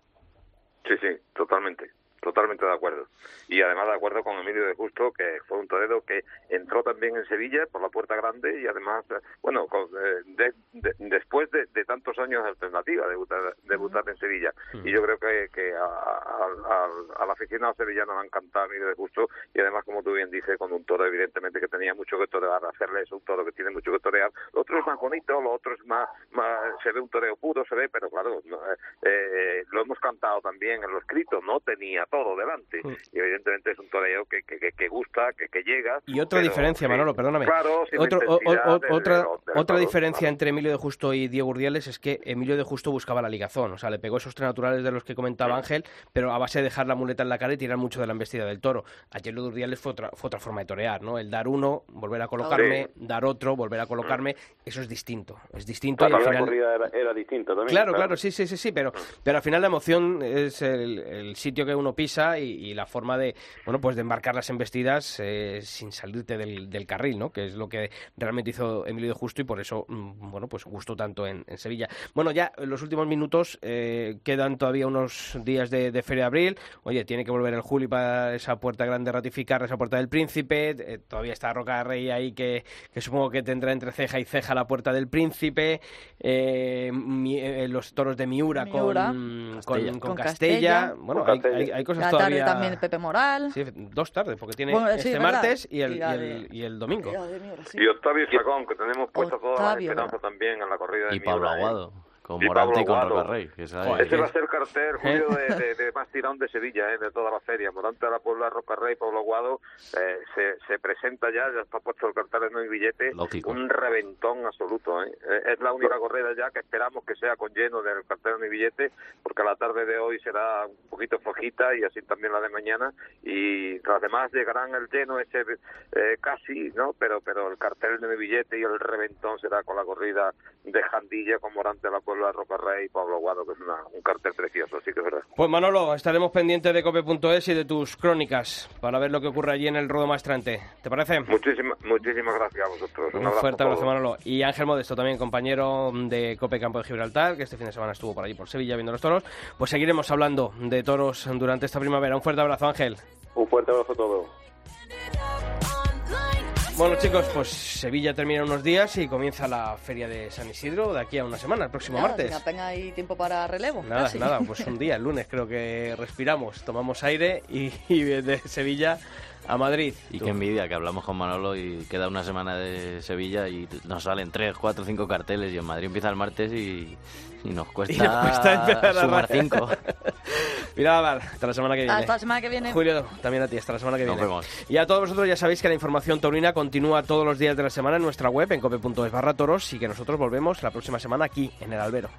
Sí, sí, totalmente. Totalmente de acuerdo. Y además de acuerdo con Emilio de Justo, que fue un torero que entró también en Sevilla por la puerta grande y además, eh, bueno, con, eh, de- de- después de, de tantos años de alternativa, debutar, debutar en Sevilla. Y yo creo que, que a- a- a- al aficionado sevillano le ha encantado Emilio de Justo y además, como tú bien dices, con un toro evidentemente que tenía mucho que torear, hacerle es un toro que tiene mucho que torear. Lo otro es más bonito, lo otro es más, más se ve un toreo puro, se ve, pero claro, eh, eh, lo hemos cantado también en lo escrito, no tenía todo delante. Y evidentemente es un toreo que, que, que, gusta, que, que llega. Y otra pero, diferencia, sí, Manolo, perdóname. Claro, Otro- o- o- otra otra diferencia claro. entre Emilio de Justo y Diego Urdiales es que Emilio de Justo buscaba la ligazón, o sea, le pegó esos tres naturales de los que comentaba Ángel, pero a base de dejar la muleta en la cara y tirar mucho de la embestida del toro. Ayer lo de Urdiales fue otra, fue otra forma de torear, ¿no? El dar uno, volver a colocarme, dar otro, volver a colocarme, eso es distinto, es distinto y al También la final... corrida era, era distinta también. Claro, claro, sí, sí, sí, sí, pero, pero al final la emoción es el, el sitio que uno pisa y, y la forma de, bueno, pues de embarcar las embestidas eh, sin salirte del, del carril, ¿no? Que es lo que realmente hizo Emilio de Justo y por eso, mm, bueno, pues gustó tanto en, en Sevilla. Bueno, ya en los últimos minutos eh, quedan todavía unos días de, de Feria de Abril. Oye, tiene que volver el Juli para esa puerta grande ratificar, esa puerta del Príncipe. Eh, todavía está Roca Rey ahí que, que supongo que tendrá entre ceja y ceja la puerta del Príncipe. Eh, mi- eh, los toros de Miura, Miura. con, Castella. con, con Con Castella. Castella. Bueno, Con hay, Castella. hay- hay cosas La todavía. tarde también Pepe Moral. Sí, dos tardes, porque tiene Bueno, sí, este es verdad. martes y el, Y y el, de- y el domingo. De sí. Y Octavio Chacón, que tenemos puesta toda la esperanza ¿verdad? también en la corrida de Y Pablo Miura, ¿eh? Aguado, con Morante y con Aguado. Roca Rey. que Joder, Ese va a ser el cartel, Julio, de, de- de más tirón de Sevilla, ¿eh? de toda la feria. Morante de la Puebla, Roca Rey, Pablo Aguado, eh, se, se presenta ya, ya está puesto el cartel en el billete, Lógico. un reventón absoluto. ¿eh? Eh, Es la única corrida ya que esperamos que sea con lleno del cartel en el billete, porque la tarde de hoy será un poquito flojita y así también la de mañana, y las demás llegarán el lleno ese eh, casi, ¿no? Pero pero el cartel en el billete y el reventón será con la corrida de Jandilla, con Morante de la Puebla, Y Pablo Aguado, que es una- un cartel precioso, sí que es verdad. Pues Manolo, estaremos pendientes de cope.es y de tus crónicas para ver lo que ocurre allí en el Rodo Maestrante. ¿Te parece? Muchísimas, muchísimas gracias a vosotros. Un abrazo fuerte abrazo. Manolo. Y Ángel Modesto, también compañero de Cope Campo de Gibraltar, que este fin de semana estuvo por allí, por Sevilla, viendo los toros. Pues seguiremos hablando de toros durante esta primavera. Un fuerte abrazo, Ángel. Un fuerte abrazo a todos. Bueno chicos, pues Sevilla termina unos días y comienza la feria de San Isidro de aquí a una semana, el próximo Nada, martes. apenas hay tiempo para relevo. Nada, casi. nada, pues un día, el lunes creo que respiramos, tomamos aire y, y de Sevilla a Madrid. Y Tú. qué envidia que hablamos con Manolo y queda una semana de Sevilla y nos salen tres, cuatro, cinco carteles y en Madrid empieza el martes y, y nos cuesta, Y nos cuesta empezar a sumar ra- cinco. Mira, Val, hasta la semana que viene. Hasta la semana que viene. Julio, también a ti, hasta la semana que Nos viene. vemos. Y a todos vosotros ya sabéis que la información taurina continúa todos los días de la semana en nuestra web, en cope.es barra toros, y que nosotros volvemos la próxima semana aquí, en el Albero.